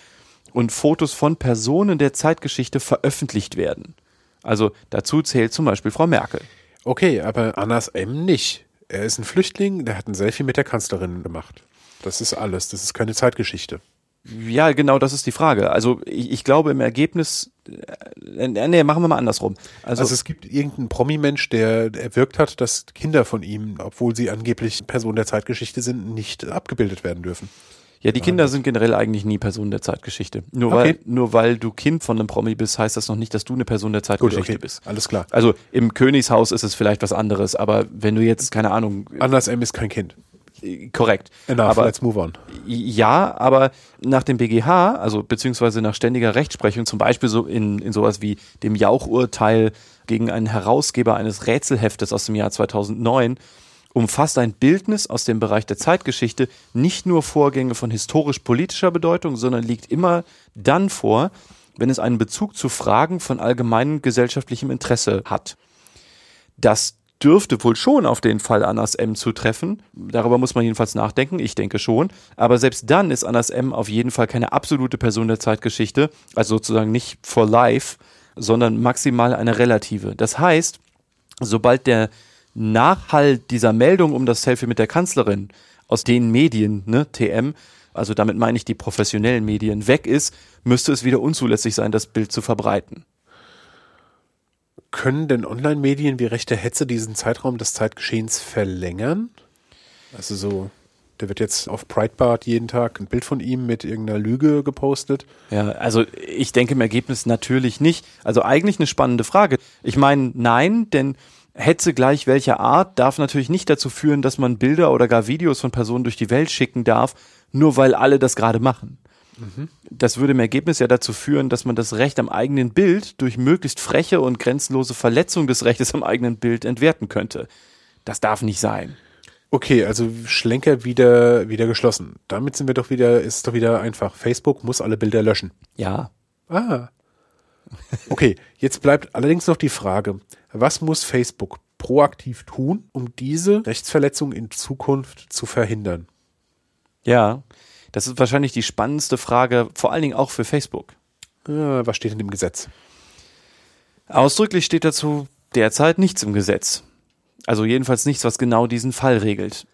und Fotos von Personen der Zeitgeschichte veröffentlicht werden. Also dazu zählt zum Beispiel Frau Merkel. Okay, aber Anas M. nicht. Er ist ein Flüchtling, der hat ein Selfie mit der Kanzlerin gemacht. Das ist alles. Das ist keine Zeitgeschichte. Ja, genau, das ist die Frage. Also ich, ich glaube im Ergebnis, äh, nee, machen wir mal andersrum. Also, also es gibt irgendeinen Promi-Mensch, der erwirkt hat, dass Kinder von ihm, obwohl sie angeblich Personen der Zeitgeschichte sind, nicht abgebildet werden dürfen. Ja, die Kinder sind generell eigentlich nie Personen der Zeitgeschichte. Nur okay. weil, nur weil du Kind von einem Promi bist, heißt das noch nicht, dass du eine Person der Zeitgeschichte Gut, okay. bist. Alles klar. Also im Königshaus ist es vielleicht was anderes, aber wenn du jetzt, keine Ahnung. Anders M ist kein Kind. Korrekt. Enough, aber, let's move on. Ja, aber nach dem BGH, also beziehungsweise nach ständiger Rechtsprechung, zum Beispiel so in, in sowas wie dem Jauch-Urteil gegen einen Herausgeber eines Rätselheftes aus dem Jahr 2009, umfasst ein Bildnis aus dem Bereich der Zeitgeschichte nicht nur Vorgänge von historisch-politischer Bedeutung, sondern liegt immer dann vor, wenn es einen Bezug zu Fragen von allgemeinem gesellschaftlichem Interesse hat. Das dürfte wohl schon auf den Fall Anas M. zutreffen. Darüber muss man jedenfalls nachdenken. Ich denke schon. Aber selbst dann ist Anas M. auf jeden Fall keine absolute Person der Zeitgeschichte, also sozusagen nicht for life, sondern maximal eine relative. Das heißt, sobald der Nachhall dieser Meldung um das Selfie mit der Kanzlerin aus den Medien, ne, TM, also damit meine ich die professionellen Medien, weg ist, müsste es wieder unzulässig sein, das Bild zu verbreiten. Können denn Online-Medien wie rechte Hetze diesen Zeitraum des Zeitgeschehens verlängern? Also so, der wird jetzt auf Breitbart jeden Tag ein Bild von ihm mit irgendeiner Lüge gepostet. Ja, also ich denke im Ergebnis natürlich nicht. Also eigentlich eine spannende Frage. Ich meine, nein, denn Hetze gleich welcher Art darf natürlich nicht dazu führen, dass man Bilder oder gar Videos von Personen durch die Welt schicken darf, nur weil alle das gerade machen. Mhm. Das würde im Ergebnis ja dazu führen, dass man das Recht am eigenen Bild durch möglichst freche und grenzenlose Verletzung des Rechtes am eigenen Bild entwerten könnte. Das darf nicht sein. Okay, also Schlenker wieder, wieder geschlossen. Damit sind wir doch wieder, ist es doch wieder einfach. Facebook muss alle Bilder löschen. Ja. Ah. Okay, jetzt bleibt allerdings noch die Frage, was muss Facebook proaktiv tun, um diese Rechtsverletzung in Zukunft zu verhindern? Ja, das ist wahrscheinlich die spannendste Frage, vor allen Dingen auch für Facebook. Ja, was steht in dem Gesetz? Ausdrücklich steht dazu derzeit nichts im Gesetz. Also jedenfalls nichts, was genau diesen Fall regelt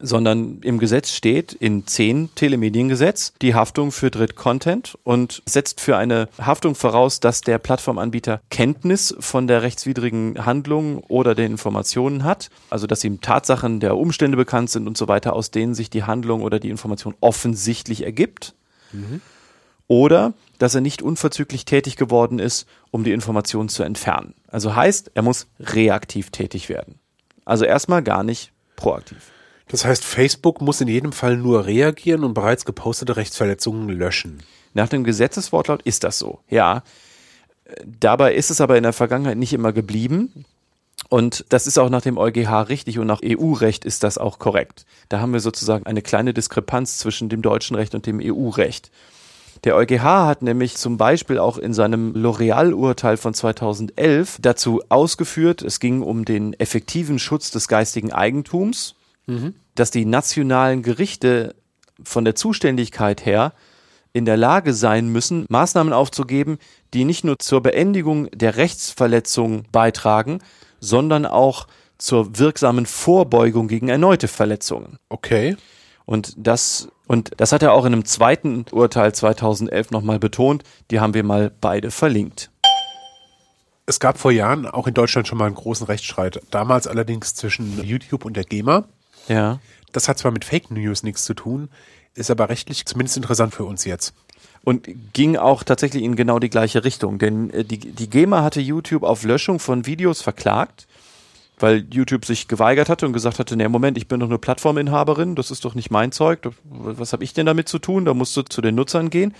sondern im Gesetz steht in 10 Telemediengesetz die Haftung für Drittcontent und setzt für eine Haftung voraus, dass der Plattformanbieter Kenntnis von der rechtswidrigen Handlung oder den Informationen hat, also dass ihm Tatsachen der Umstände bekannt sind und so weiter, aus denen sich die Handlung oder die Information offensichtlich ergibt. Mhm. oder dass er nicht unverzüglich tätig geworden ist, um die Information zu entfernen. Also heißt, er muss reaktiv tätig werden. Also erstmal gar nicht proaktiv. Das heißt, Facebook muss in jedem Fall nur reagieren und bereits gepostete Rechtsverletzungen löschen. Nach dem Gesetzeswortlaut ist das so, ja. Dabei ist es aber in der Vergangenheit nicht immer geblieben. Und das ist auch nach dem EuGH richtig und nach EU-Recht ist das auch korrekt. Da haben wir sozusagen eine kleine Diskrepanz zwischen dem deutschen Recht und dem EU-Recht. Der EuGH hat nämlich zum Beispiel auch in seinem L'Oreal-Urteil von 2011 dazu ausgeführt, es ging um den effektiven Schutz des geistigen Eigentums, mhm. dass die nationalen Gerichte von der Zuständigkeit her in der Lage sein müssen, Maßnahmen aufzugeben, die nicht nur zur Beendigung der Rechtsverletzung beitragen, sondern auch zur wirksamen Vorbeugung gegen erneute Verletzungen. Okay. Und das, und das hat er auch in einem zweiten Urteil 2011 nochmal betont. Die haben wir mal beide verlinkt. Es gab vor Jahren auch in Deutschland schon mal einen großen Rechtsstreit. Damals allerdings zwischen YouTube und der GEMA. Ja. Das hat zwar mit Fake News nichts zu tun, ist aber rechtlich zumindest interessant für uns jetzt. Und ging auch tatsächlich in genau die gleiche Richtung. Denn äh, die, die GEMA hatte YouTube auf Löschung von Videos verklagt, weil YouTube sich geweigert hatte und gesagt hatte, nee, Moment, ich bin doch eine Plattforminhaberin, das ist doch nicht mein Zeug, was habe ich denn damit zu tun? Da musst du zu den Nutzern gehen.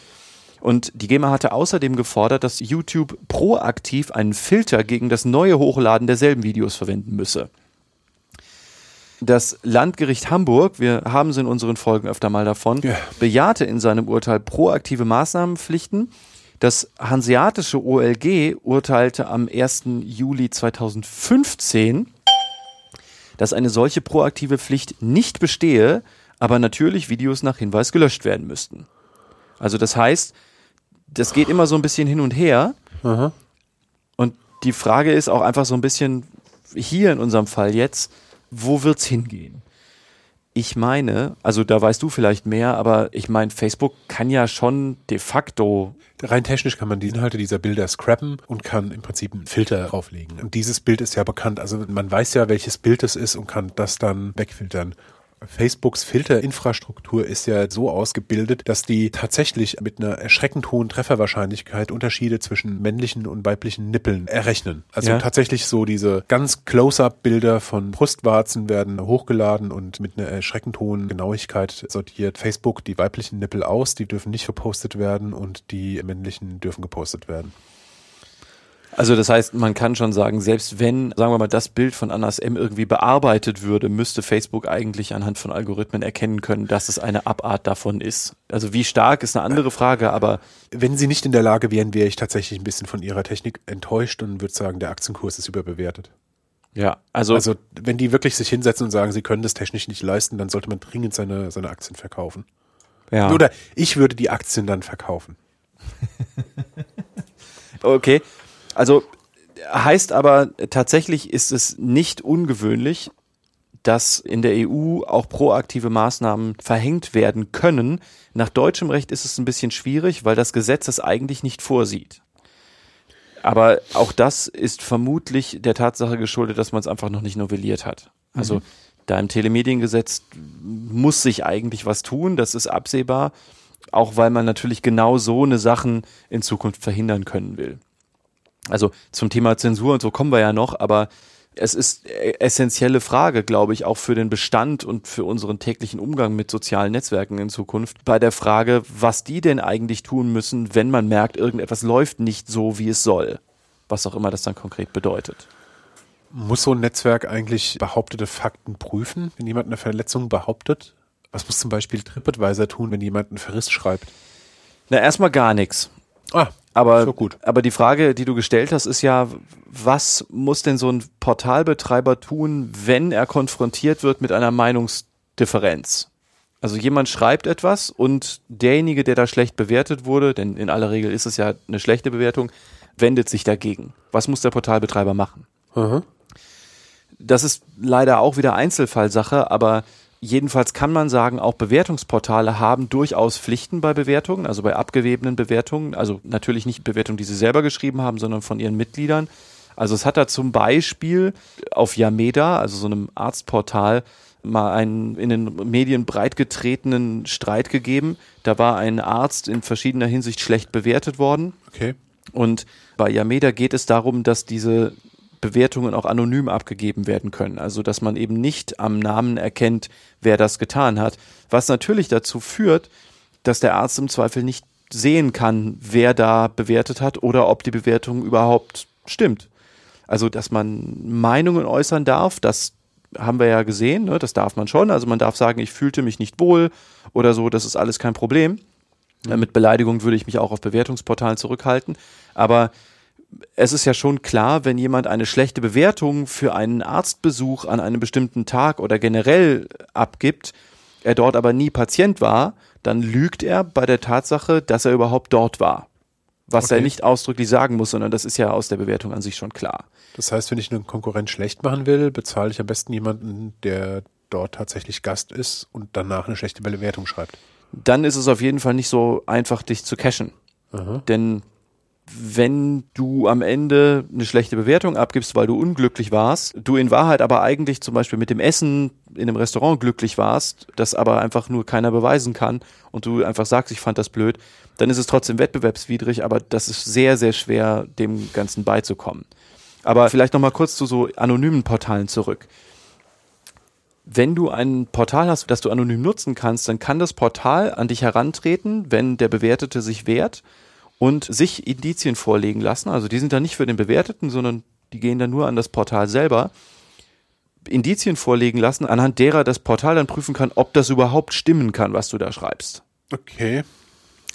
Und die GEMA hatte außerdem gefordert, dass YouTube proaktiv einen Filter gegen das neue Hochladen derselben Videos verwenden müsse. Das Landgericht Hamburg, wir haben es in unseren Folgen öfter mal davon, ja. bejahte in seinem Urteil proaktive Maßnahmenpflichten. Das hanseatische OLG urteilte am 1. Juli 2015, dass eine solche proaktive Pflicht nicht bestehe, aber natürlich Videos nach Hinweis gelöscht werden müssten. Also das heißt, das geht immer so ein bisschen hin und her. Aha. Und die Frage ist auch einfach so ein bisschen hier in unserem Fall jetzt, wo wird's hingehen? Ich meine, also da weißt du vielleicht mehr, aber ich meine, Facebook kann ja schon de facto. Rein technisch kann man die Inhalte dieser Bilder scrappen und kann im Prinzip einen Filter drauflegen. Und dieses Bild ist ja bekannt. Also man weiß ja, welches Bild es ist und kann das dann wegfiltern. Facebooks Filterinfrastruktur ist ja so ausgebildet, dass die tatsächlich mit einer erschreckend hohen Trefferwahrscheinlichkeit Unterschiede zwischen männlichen und weiblichen Nippeln errechnen. Also ja. tatsächlich so diese ganz Close-up-Bilder von Brustwarzen werden hochgeladen und mit einer erschreckend hohen Genauigkeit sortiert Facebook die weiblichen Nippel aus, die dürfen nicht gepostet werden und die männlichen dürfen gepostet werden. Also das heißt, man kann schon sagen, selbst wenn, sagen wir mal, das Bild von Annas M irgendwie bearbeitet würde, müsste Facebook eigentlich anhand von Algorithmen erkennen können, dass es eine Abart davon ist. Also wie stark ist eine andere Frage, aber wenn sie nicht in der Lage wären, wäre ich tatsächlich ein bisschen von ihrer Technik enttäuscht und würde sagen, der Aktienkurs ist überbewertet. Ja, also also wenn die wirklich sich hinsetzen und sagen, sie können das technisch nicht leisten, dann sollte man dringend seine seine Aktien verkaufen. Ja. Oder ich würde die Aktien dann verkaufen. okay, also heißt aber tatsächlich ist es nicht ungewöhnlich, dass in der EU auch proaktive Maßnahmen verhängt werden können. Nach deutschem Recht ist es ein bisschen schwierig, weil das Gesetz es eigentlich nicht vorsieht. Aber auch das ist vermutlich der Tatsache geschuldet, dass man es einfach noch nicht novelliert hat. Also mhm. da im Telemediengesetz muss sich eigentlich was tun, das ist absehbar, auch weil man natürlich genau so eine Sachen in Zukunft verhindern können will. Also zum Thema Zensur und so kommen wir ja noch, aber es ist essentielle Frage, glaube ich, auch für den Bestand und für unseren täglichen Umgang mit sozialen Netzwerken in Zukunft, bei der Frage, was die denn eigentlich tun müssen, wenn man merkt, irgendetwas läuft nicht so, wie es soll. Was auch immer das dann konkret bedeutet. Muss so ein Netzwerk eigentlich behauptete Fakten prüfen, wenn jemand eine Verletzung behauptet? Was muss zum Beispiel TripAdvisor tun, wenn jemand einen Verriss schreibt? Na, erstmal gar nichts. Ah, aber, gut. aber die Frage, die du gestellt hast, ist ja, was muss denn so ein Portalbetreiber tun, wenn er konfrontiert wird mit einer Meinungsdifferenz? Also jemand schreibt etwas und derjenige, der da schlecht bewertet wurde, denn in aller Regel ist es ja eine schlechte Bewertung, wendet sich dagegen. Was muss der Portalbetreiber machen? Mhm. Das ist leider auch wieder Einzelfallsache, aber Jedenfalls kann man sagen, auch Bewertungsportale haben durchaus Pflichten bei Bewertungen, also bei abgewebenen Bewertungen. Also natürlich nicht Bewertungen, die sie selber geschrieben haben, sondern von ihren Mitgliedern. Also es hat da zum Beispiel auf Yameda, also so einem Arztportal, mal einen in den Medien breitgetretenen Streit gegeben. Da war ein Arzt in verschiedener Hinsicht schlecht bewertet worden. Okay. Und bei Yameda geht es darum, dass diese Bewertungen auch anonym abgegeben werden können. Also, dass man eben nicht am Namen erkennt, wer das getan hat. Was natürlich dazu führt, dass der Arzt im Zweifel nicht sehen kann, wer da bewertet hat oder ob die Bewertung überhaupt stimmt. Also, dass man Meinungen äußern darf, das haben wir ja gesehen, ne? das darf man schon. Also man darf sagen, ich fühlte mich nicht wohl oder so, das ist alles kein Problem. Mit Beleidigung würde ich mich auch auf Bewertungsportalen zurückhalten. Aber es ist ja schon klar, wenn jemand eine schlechte Bewertung für einen Arztbesuch an einem bestimmten Tag oder generell abgibt, er dort aber nie Patient war, dann lügt er bei der Tatsache, dass er überhaupt dort war. Was okay. er nicht ausdrücklich sagen muss, sondern das ist ja aus der Bewertung an sich schon klar. Das heißt, wenn ich einen Konkurrent schlecht machen will, bezahle ich am besten jemanden, der dort tatsächlich Gast ist und danach eine schlechte Bewertung schreibt. Dann ist es auf jeden Fall nicht so einfach, dich zu cashen. Aha. Denn wenn du am Ende eine schlechte Bewertung abgibst, weil du unglücklich warst, du in Wahrheit aber eigentlich zum Beispiel mit dem Essen in einem Restaurant glücklich warst, das aber einfach nur keiner beweisen kann und du einfach sagst, ich fand das blöd, dann ist es trotzdem wettbewerbswidrig, aber das ist sehr, sehr schwer, dem Ganzen beizukommen. Aber vielleicht nochmal kurz zu so anonymen Portalen zurück. Wenn du ein Portal hast, das du anonym nutzen kannst, dann kann das Portal an dich herantreten, wenn der Bewertete sich wehrt und sich Indizien vorlegen lassen. Also die sind dann nicht für den Bewerteten, sondern die gehen dann nur an das Portal selber. Indizien vorlegen lassen, anhand derer das Portal dann prüfen kann, ob das überhaupt stimmen kann, was du da schreibst. Okay.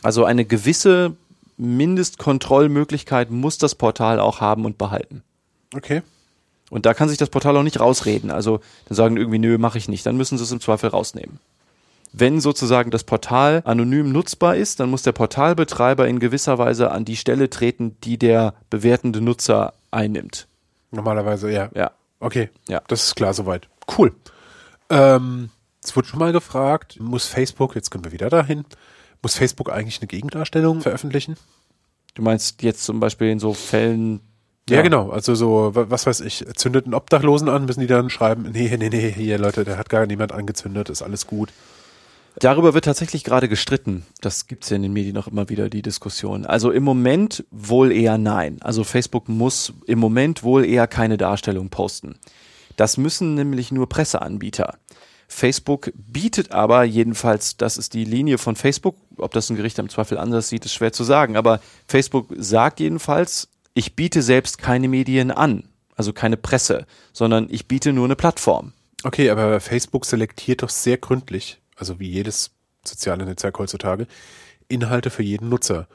Also eine gewisse Mindestkontrollmöglichkeit muss das Portal auch haben und behalten. Okay. Und da kann sich das Portal auch nicht rausreden. Also dann sagen irgendwie, nö, mache ich nicht. Dann müssen sie es im Zweifel rausnehmen. Wenn sozusagen das Portal anonym nutzbar ist, dann muss der Portalbetreiber in gewisser Weise an die Stelle treten, die der bewertende Nutzer einnimmt. Normalerweise, ja. Ja. Okay. Ja. Das ist klar soweit. Cool. Ähm, es wurde schon mal gefragt, muss Facebook, jetzt können wir wieder dahin, muss Facebook eigentlich eine Gegendarstellung veröffentlichen? Du meinst jetzt zum Beispiel in so Fällen, ja, ja, genau. Also so, was weiß ich, zündet einen Obdachlosen an, müssen die dann schreiben, nee, nee, nee, hier Leute, der hat gar niemand angezündet, ist alles gut. Darüber wird tatsächlich gerade gestritten. Das gibt's ja in den Medien auch immer wieder, die Diskussion. Also im Moment wohl eher nein. Also Facebook muss im Moment wohl eher keine Darstellung posten. Das müssen nämlich nur Presseanbieter. Facebook bietet aber jedenfalls, das ist die Linie von Facebook, ob das ein Gericht im Zweifel anders sieht, ist schwer zu sagen, aber Facebook sagt jedenfalls, ich biete selbst keine Medien an, also keine Presse, sondern ich biete nur eine Plattform. Okay, aber Facebook selektiert doch sehr gründlich, also wie jedes soziale Netzwerk heutzutage, Inhalte für jeden Nutzer.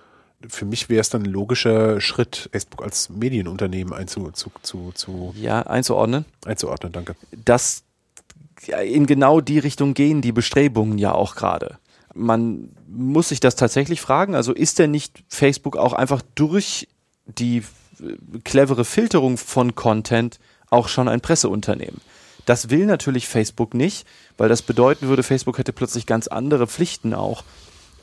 Für mich wäre es dann ein logischer Schritt, Facebook als Medienunternehmen einzu, zu, zu, zu ja, einzuordnen. Einzuordnen, danke. Das in genau die Richtung gehen die Bestrebungen ja auch gerade. Man muss sich das tatsächlich fragen. Also ist denn nicht Facebook auch einfach durch die äh, clevere Filterung von Content auch schon ein Presseunternehmen. Das will natürlich Facebook nicht, weil das bedeuten würde, Facebook hätte plötzlich ganz andere Pflichten auch.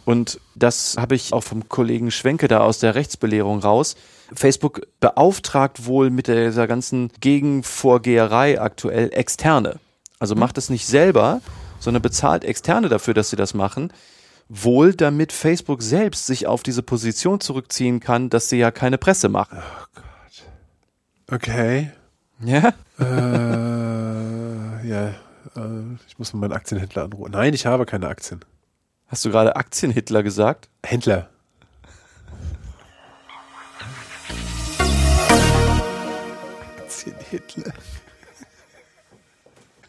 Und das habe ich auch vom Kollegen Schwenke da aus der Rechtsbelehrung raus. Facebook beauftragt wohl mit dieser ganzen Gegenvorgeherei aktuell Externe. Also macht es nicht selber, sondern bezahlt Externe dafür, dass sie das machen. Wohl damit Facebook selbst sich auf diese Position zurückziehen kann, dass sie ja keine Presse machen. Oh Gott. Okay. Ja? Äh, ja. Äh, ich muss mal meinen Aktienhändler anrufen. Nein, ich habe keine Aktien. Hast du gerade Aktienhitler gesagt? Händler. Aktienhitler.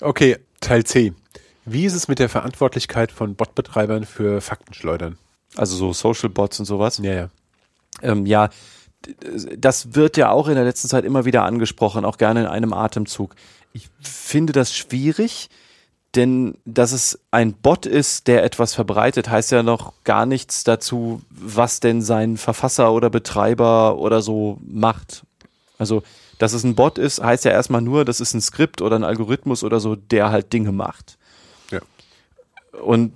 Okay, Teil C. Wie ist es mit der Verantwortlichkeit von Botbetreibern für Faktenschleudern? Also so Social Bots und sowas? Ja, ja. Ähm, ja, das wird ja auch in der letzten Zeit immer wieder angesprochen, auch gerne in einem Atemzug. Ich finde das schwierig, denn dass es ein Bot ist, der etwas verbreitet, heißt ja noch gar nichts dazu, was denn sein Verfasser oder Betreiber oder so macht. Also, dass es ein Bot ist, heißt ja erstmal nur, das ist ein Skript oder ein Algorithmus oder so, der halt Dinge macht. Und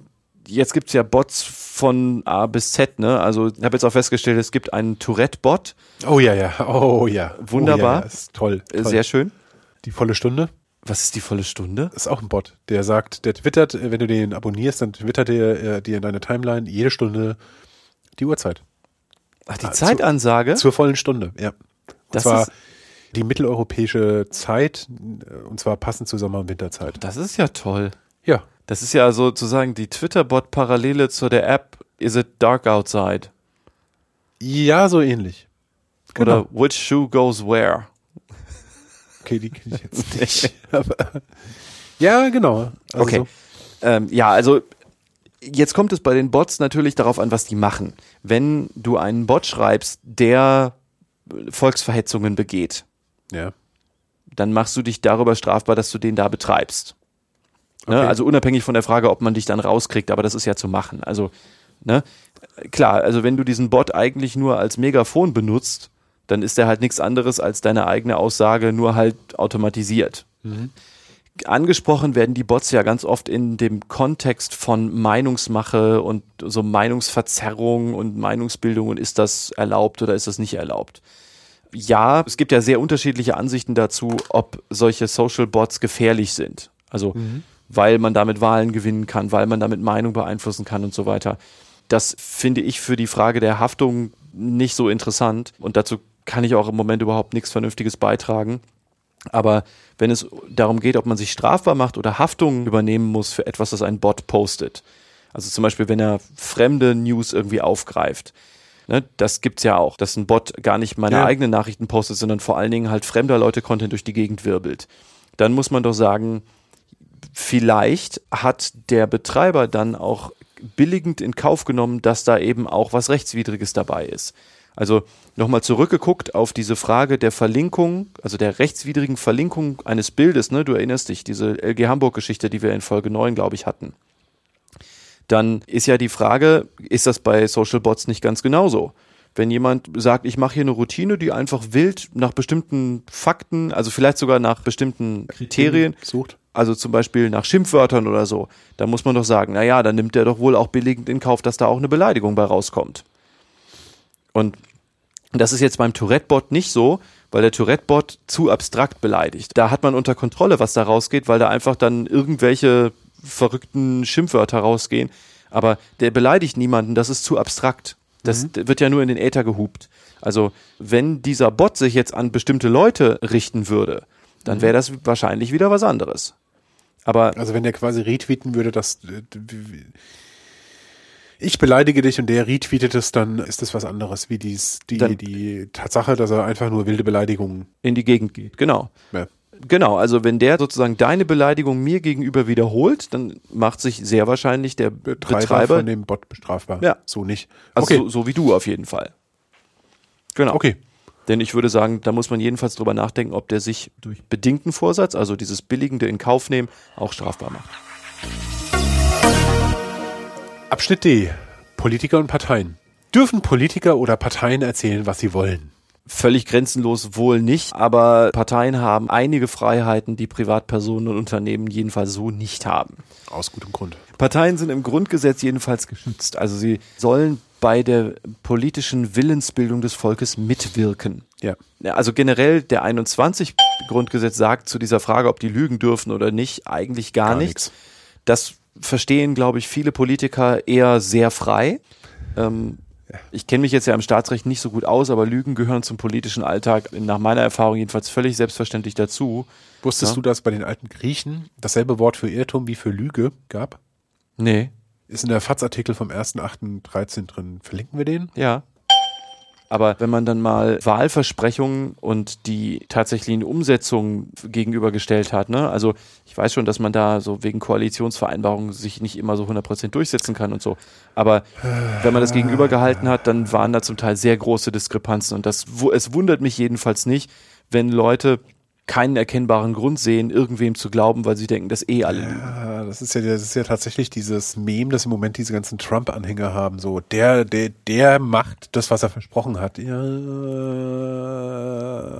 jetzt gibt's ja Bots von A bis Z, ne? Also ich habe jetzt auch festgestellt, es gibt einen Tourette-Bot. Oh ja, ja, oh ja. Wunderbar. Oh, ja, ist toll, toll. Sehr schön. Die volle Stunde? Was ist die volle Stunde? ist auch ein Bot, der sagt, der twittert, äh, wenn du den abonnierst, dann twittert der äh, dir in deine Timeline jede Stunde die Uhrzeit. Ach, die Ah, Zeitansage? Zur vollen Stunde, ja. Und Das zwar ist- die mitteleuropäische Zeit, äh, und zwar passend zur Sommer- und Winterzeit. Das ist ja toll. Ja, Das ist ja sozusagen die Twitter-Bot-Parallele zu der App Is it dark outside? ja, so ähnlich. Genau. Oder Which shoe goes where? Okay, die kenne ich jetzt nicht. Aber, ja, genau. Also Okay. so- Ähm, ja, also jetzt kommt es bei den Bots natürlich darauf an, was die machen. Wenn du einen Bot schreibst, der Volksverhetzungen begeht, Ja. dann machst du dich darüber strafbar, dass du den da betreibst. Ne? Okay. Also unabhängig von der Frage, ob man dich dann rauskriegt, aber das ist ja zu machen. Also, ne? Klar, also wenn du diesen Bot eigentlich nur als Megafon benutzt, dann ist der halt nichts anderes als deine eigene Aussage, nur halt automatisiert. Angesprochen werden die Bots ja ganz oft in dem Kontext von Meinungsmache und so Meinungsverzerrung und Meinungsbildung und ist das erlaubt oder ist das nicht erlaubt? ja, es gibt ja sehr unterschiedliche Ansichten dazu, ob solche Social Bots gefährlich sind. Also, weil man damit Wahlen gewinnen kann, weil man damit Meinung beeinflussen kann und so weiter. Das finde ich für die Frage der Haftung nicht so interessant und dazu kann ich auch im Moment überhaupt nichts Vernünftiges beitragen. Aber wenn es darum geht, ob man sich strafbar macht oder Haftung übernehmen muss für etwas, das ein Bot postet, also zum Beispiel, wenn er fremde News irgendwie aufgreift, ne, das gibt's ja auch, dass ein Bot gar nicht meine Ja. eigenen Nachrichten postet, sondern vor allen Dingen halt fremder Leute Content durch die Gegend wirbelt. Dann muss man doch sagen, vielleicht hat der Betreiber dann auch billigend in Kauf genommen, dass da eben auch was Rechtswidriges dabei ist. Also nochmal zurückgeguckt auf diese Frage der Verlinkung, also der rechtswidrigen Verlinkung eines Bildes, ne? du erinnerst dich, diese LG Hamburg-Geschichte, die wir in Folge 9, glaube ich, hatten. Dann ist ja die Frage, ist das bei Social Bots nicht ganz genauso? Wenn jemand sagt, ich mache hier eine Routine, die einfach wild nach bestimmten Fakten, also vielleicht sogar nach bestimmten Kriterien, Sucht. Also zum Beispiel nach Schimpfwörtern oder so, dann muss man doch sagen, naja, dann nimmt der doch wohl auch billigend in Kauf, dass da auch eine Beleidigung bei rauskommt. Und das ist jetzt beim Tourette-Bot nicht so, weil der Tourette-Bot zu abstrakt beleidigt. Da hat man unter Kontrolle, was da rausgeht, weil da einfach dann irgendwelche verrückten Schimpfwörter rausgehen. Aber der beleidigt niemanden, das ist zu abstrakt. Das wird ja nur in den Äther gehupt. Also, wenn dieser Bot sich jetzt an bestimmte Leute richten würde, dann wäre das wahrscheinlich wieder was anderes. Aber Also wenn der quasi retweeten würde, dass äh, ich beleidige dich und der retweetet es, dann ist das was anderes, wie dies, die, die Tatsache, dass er einfach nur wilde Beleidigungen. in die Gegend geht, genau. Ja. Genau, also wenn der sozusagen deine Beleidigung mir gegenüber wiederholt, dann macht sich sehr wahrscheinlich der Betreiber, Betreiber, von dem Bot bestrafbar. Ja. So nicht. also okay. so, so wie du auf jeden Fall. Genau. okay. Denn ich würde sagen, da muss man jedenfalls drüber nachdenken, ob der sich durch bedingten Vorsatz, also dieses billigende in Kauf nehmen, auch strafbar macht. Abschnitt D. Politiker und Parteien. Dürfen Politiker oder Parteien erzählen, was sie wollen? Völlig grenzenlos wohl nicht, aber Parteien haben einige Freiheiten, die Privatpersonen und Unternehmen jedenfalls so nicht haben. Aus gutem Grund. Parteien sind im Grundgesetz jedenfalls geschützt. Also sie sollen bei der politischen Willensbildung des Volkes mitwirken. Ja. Also generell der 21 Grundgesetz sagt zu dieser Frage, ob die lügen dürfen oder nicht, eigentlich gar, Gar nichts. Das verstehen, glaube ich, viele Politiker eher sehr frei. Ähm, ich kenne mich jetzt ja im Staatsrecht nicht so gut aus, aber Lügen gehören zum politischen Alltag nach meiner Erfahrung jedenfalls völlig selbstverständlich dazu. Wusstest Ja. du, dass bei den alten Griechen dasselbe Wort für Irrtum wie für Lüge gab? Nee, Ist in der FATS-Artikel vom 1.8.13 drin. Verlinken wir den? Ja. Aber wenn man dann mal Wahlversprechungen und die tatsächlichen Umsetzungen gegenübergestellt hat, ne, also ich weiß schon, dass man da so wegen Koalitionsvereinbarungen sich nicht immer so 100% durchsetzen kann und so. Aber wenn man das gegenübergehalten hat, dann waren da zum Teil sehr große Diskrepanzen und das, es wundert mich jedenfalls nicht, wenn Leute keinen erkennbaren Grund sehen, irgendwem zu glauben, weil sie denken, dass eh alle lügen. Ah, das ist ja, das ist ja tatsächlich dieses Meme, das im Moment diese ganzen Trump-Anhänger haben. So, der, der, der macht das, was er versprochen hat. Ja,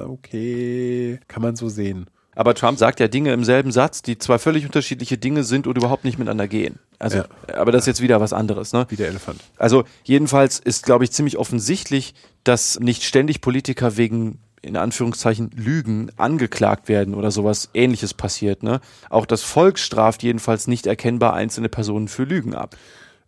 okay. Kann man so sehen. Aber Trump sagt ja Dinge im selben Satz, die zwei völlig unterschiedliche Dinge sind und überhaupt nicht miteinander gehen. Also, aber das ist jetzt wieder was anderes, ne? Wie der Elefant. Also jedenfalls ist, glaube ich, ziemlich offensichtlich, dass nicht ständig Politiker wegen in Anführungszeichen Lügen angeklagt werden oder sowas ähnliches passiert. Ne? Auch das Volk straft jedenfalls nicht erkennbar einzelne Personen für Lügen ab.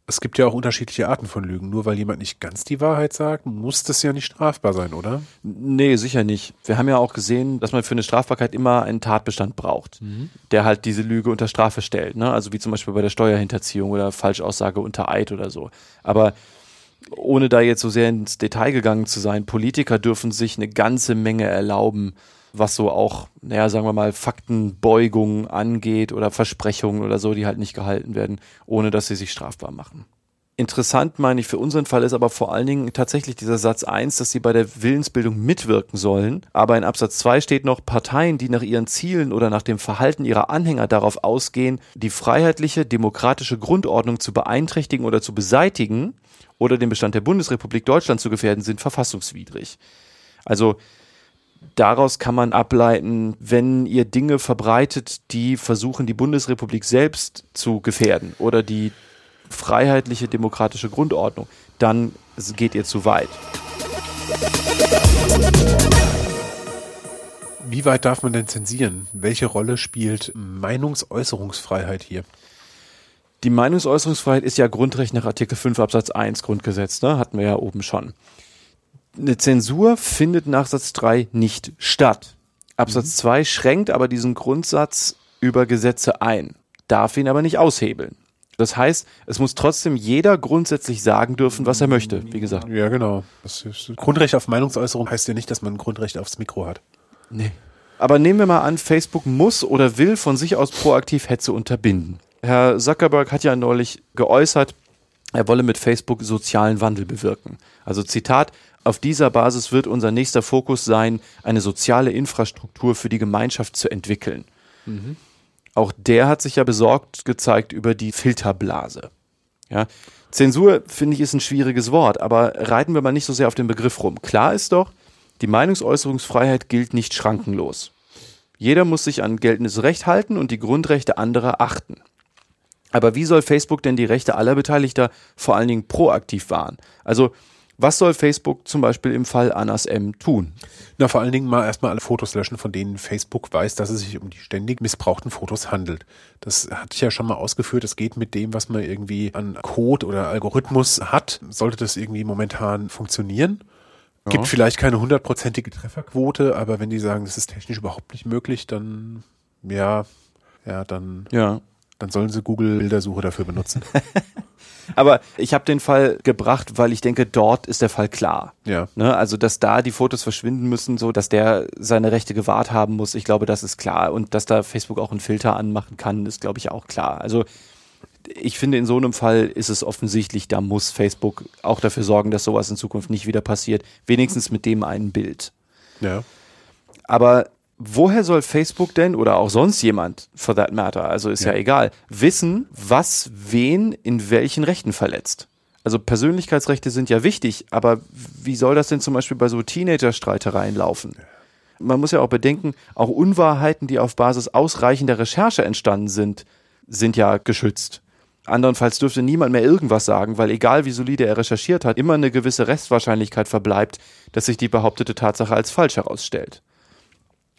Es gibt ja auch unterschiedliche Arten von Lügen. Nur weil jemand nicht ganz die Wahrheit sagt, muss das ja nicht strafbar sein, oder? Nee, sicher nicht. Wir haben ja auch gesehen, dass man für eine Strafbarkeit immer einen Tatbestand braucht, mhm. der halt diese Lüge unter Strafe stellt. Ne? Also wie zum Beispiel bei der Steuerhinterziehung oder Falschaussage unter Eid oder so. Aber ohne da jetzt so sehr ins Detail gegangen zu sein, Politiker dürfen sich eine ganze Menge erlauben, was so auch, naja, sagen wir mal, Faktenbeugungen angeht oder Versprechungen oder so, die halt nicht gehalten werden, ohne dass sie sich strafbar machen. Interessant meine ich für unseren Fall ist aber vor allen Dingen tatsächlich dieser Satz 1, dass sie bei der Willensbildung mitwirken sollen. Aber in Absatz 2 steht noch Parteien, die nach ihren Zielen oder nach dem Verhalten ihrer Anhänger darauf ausgehen, die freiheitliche, demokratische Grundordnung zu beeinträchtigen oder zu beseitigen oder den Bestand der Bundesrepublik Deutschland zu gefährden, sind verfassungswidrig. Also daraus kann man ableiten, wenn ihr Dinge verbreitet, die versuchen, die Bundesrepublik selbst zu gefährden oder die freiheitliche demokratische Grundordnung, dann geht ihr zu weit. Wie weit darf man denn zensieren? Welche Rolle spielt Meinungsäußerungsfreiheit hier? Die Meinungsäußerungsfreiheit ist ja Grundrecht nach Artikel 5 Absatz 1 Grundgesetz, ne? hatten wir ja oben schon eine Zensur findet nach Satz 3 nicht statt. Absatz mhm. 2 schränkt aber diesen Grundsatz über Gesetze ein, darf ihn aber nicht aushebeln. Das heißt, es muss trotzdem jeder grundsätzlich sagen dürfen, was er möchte, wie gesagt. Ja, genau. Grundrecht auf Meinungsäußerung heißt ja nicht, dass man ein Grundrecht aufs Mikro hat. Nee. Aber nehmen wir mal an, Facebook muss oder will von sich aus proaktiv Hetze unterbinden. Herr Zuckerberg hat ja neulich geäußert, er wolle mit Facebook sozialen Wandel bewirken. Also Zitat, auf dieser Basis wird unser nächster Fokus sein, eine soziale Infrastruktur für die Gemeinschaft zu entwickeln. Mhm. Auch der hat sich ja besorgt gezeigt über die Filterblase. Ja. Zensur, finde ich, ist ein schwieriges Wort, aber reiten wir mal nicht so sehr auf den Begriff rum. Klar ist doch, die Meinungsäußerungsfreiheit gilt nicht schrankenlos. Jeder muss sich an geltendes Recht halten und die Grundrechte anderer achten. Aber wie soll Facebook denn die Rechte aller Beteiligter vor allen Dingen proaktiv wahren? Also was soll Facebook zum Beispiel im Fall Annas M tun? Na, vor allen Dingen mal erstmal alle Fotos löschen, von denen Facebook weiß, dass es sich um die ständig missbrauchten Fotos handelt. Das hatte ich ja schon mal ausgeführt. Das geht mit dem, was man irgendwie an Code oder Algorithmus hat. Sollte das irgendwie momentan funktionieren? Ja. Gibt vielleicht keine hundertprozentige Trefferquote, aber wenn die sagen, das ist technisch überhaupt nicht möglich, dann ja, ja, dann, ja. dann sollen sie Google Bildersuche dafür benutzen. Aber ich habe den Fall gebracht, weil ich denke, dort ist der Fall klar. Ja. Ne? Also, dass da die Fotos verschwinden müssen, so dass der seine Rechte gewahrt haben muss, ich glaube, das ist klar. Und dass da Facebook auch einen Filter anmachen kann, ist, glaube ich, auch klar. Also ich finde, in so einem Fall ist es offensichtlich, da muss Facebook auch dafür sorgen, dass sowas in Zukunft nicht wieder passiert. Wenigstens mit dem einen Bild. Ja. Aber woher soll Facebook denn oder auch sonst jemand, for that matter, also ist ja, ja egal, wissen, was wen in welchen Rechten verletzt? Also Persönlichkeitsrechte sind ja wichtig, aber wie soll das denn zum Beispiel bei so Teenager-Streitereien laufen? Man muss ja auch bedenken, auch Unwahrheiten, die auf Basis ausreichender Recherche entstanden sind, sind ja geschützt. Andernfalls dürfte niemand mehr irgendwas sagen, weil egal wie solide er recherchiert hat, immer eine gewisse Restwahrscheinlichkeit verbleibt, dass sich die behauptete Tatsache als falsch herausstellt.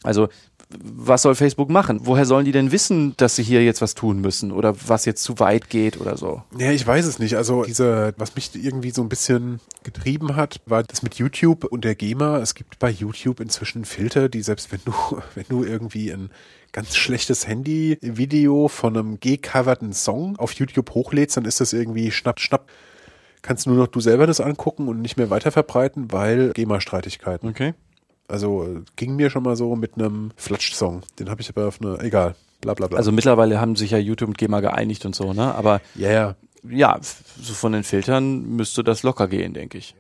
Also was soll Facebook machen? Woher sollen die denn wissen, dass sie hier jetzt was tun müssen oder was jetzt zu weit geht oder so? Ja, ich weiß es nicht. Also diese, was mich irgendwie so ein bisschen getrieben hat, war das mit YouTube und der GEMA. Es gibt bei YouTube inzwischen Filter, die selbst wenn du, wenn du irgendwie ein ganz schlechtes Handy-Video von einem gecoverten Song auf YouTube hochlädst, dann ist das irgendwie schnapp, schnapp. Kannst nur noch du selber das angucken und nicht mehr weiterverbreiten, weil GEMA-Streitigkeiten. Okay. Also ging mir schon mal so mit einem Flatsch-Song. Den habe ich aber auf eine, egal, bla bla bla. Also mittlerweile haben sich ja YouTube und GEMA geeinigt und so, ne? Aber ja, yeah. ja, so von den Filtern müsste das locker gehen, denke ich.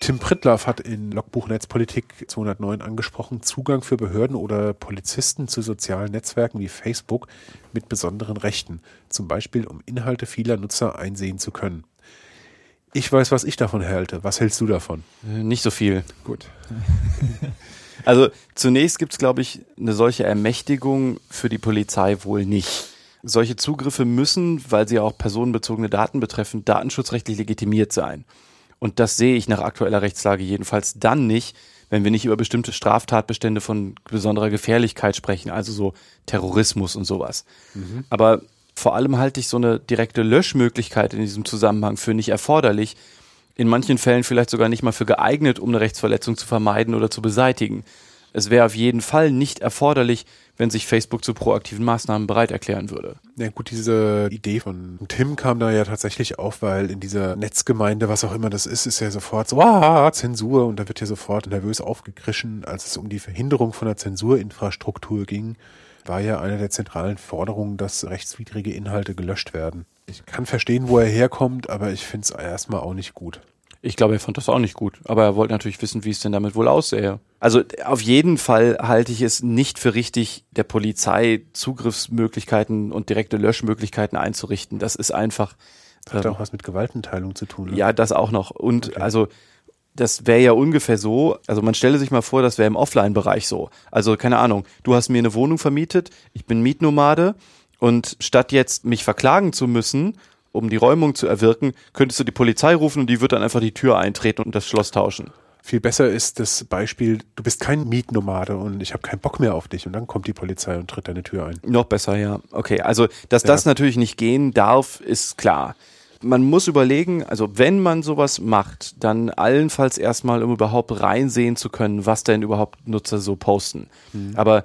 Tim Prittlaff hat in Logbuch Netzpolitik 209 angesprochen, Zugang für Behörden oder Polizisten zu sozialen Netzwerken wie Facebook mit besonderen Rechten, zum Beispiel um Inhalte vieler Nutzer einsehen zu können. Ich weiß, was ich davon halte. Was hältst du davon? Äh, nicht so viel. Gut. also zunächst gibt es, glaube ich, eine solche Ermächtigung für die Polizei wohl nicht. Solche Zugriffe müssen, weil sie auch personenbezogene Daten betreffen, datenschutzrechtlich legitimiert sein. Und das sehe ich nach aktueller Rechtslage jedenfalls dann nicht, wenn wir nicht über bestimmte Straftatbestände von besonderer Gefährlichkeit sprechen, also so Terrorismus und sowas. Mhm. Aber vor allem halte ich so eine direkte Löschmöglichkeit in diesem Zusammenhang für nicht erforderlich, in manchen Fällen vielleicht sogar nicht mal für geeignet, um eine Rechtsverletzung zu vermeiden oder zu beseitigen. Es wäre auf jeden Fall nicht erforderlich, wenn sich Facebook zu proaktiven Maßnahmen bereit erklären würde. Ja gut, diese Idee von Tim kam da ja tatsächlich auf, weil in dieser Netzgemeinde, was auch immer das ist, ist ja sofort so, ah, Zensur und da wird ja sofort nervös aufgekrischen, als es um die Verhinderung von der Zensurinfrastruktur ging war ja eine der zentralen Forderungen, dass rechtswidrige Inhalte gelöscht werden. Ich kann verstehen, wo er herkommt, aber ich finde es erstmal auch nicht gut. Ich glaube, er fand das auch nicht gut, aber er wollte natürlich wissen, wie es denn damit wohl aussähe. Also auf jeden Fall halte ich es nicht für richtig, der Polizei Zugriffsmöglichkeiten und direkte Löschmöglichkeiten einzurichten. Das ist einfach. Das hat ähm, auch was mit Gewaltenteilung zu tun. Ne? Ja, das auch noch. Und okay. also das wäre ja ungefähr so, also man stelle sich mal vor, das wäre im Offline-Bereich so. Also keine Ahnung, du hast mir eine Wohnung vermietet, ich bin Mietnomade und statt jetzt mich verklagen zu müssen, um die Räumung zu erwirken, könntest du die Polizei rufen und die wird dann einfach die Tür eintreten und das Schloss tauschen. Viel besser ist das Beispiel, du bist kein Mietnomade und ich habe keinen Bock mehr auf dich und dann kommt die Polizei und tritt deine Tür ein. Noch besser, ja. Okay, also dass ja. das natürlich nicht gehen darf, ist klar man muss überlegen, also wenn man sowas macht, dann allenfalls erstmal, um überhaupt reinsehen zu können, was denn überhaupt Nutzer so posten. Mhm. Aber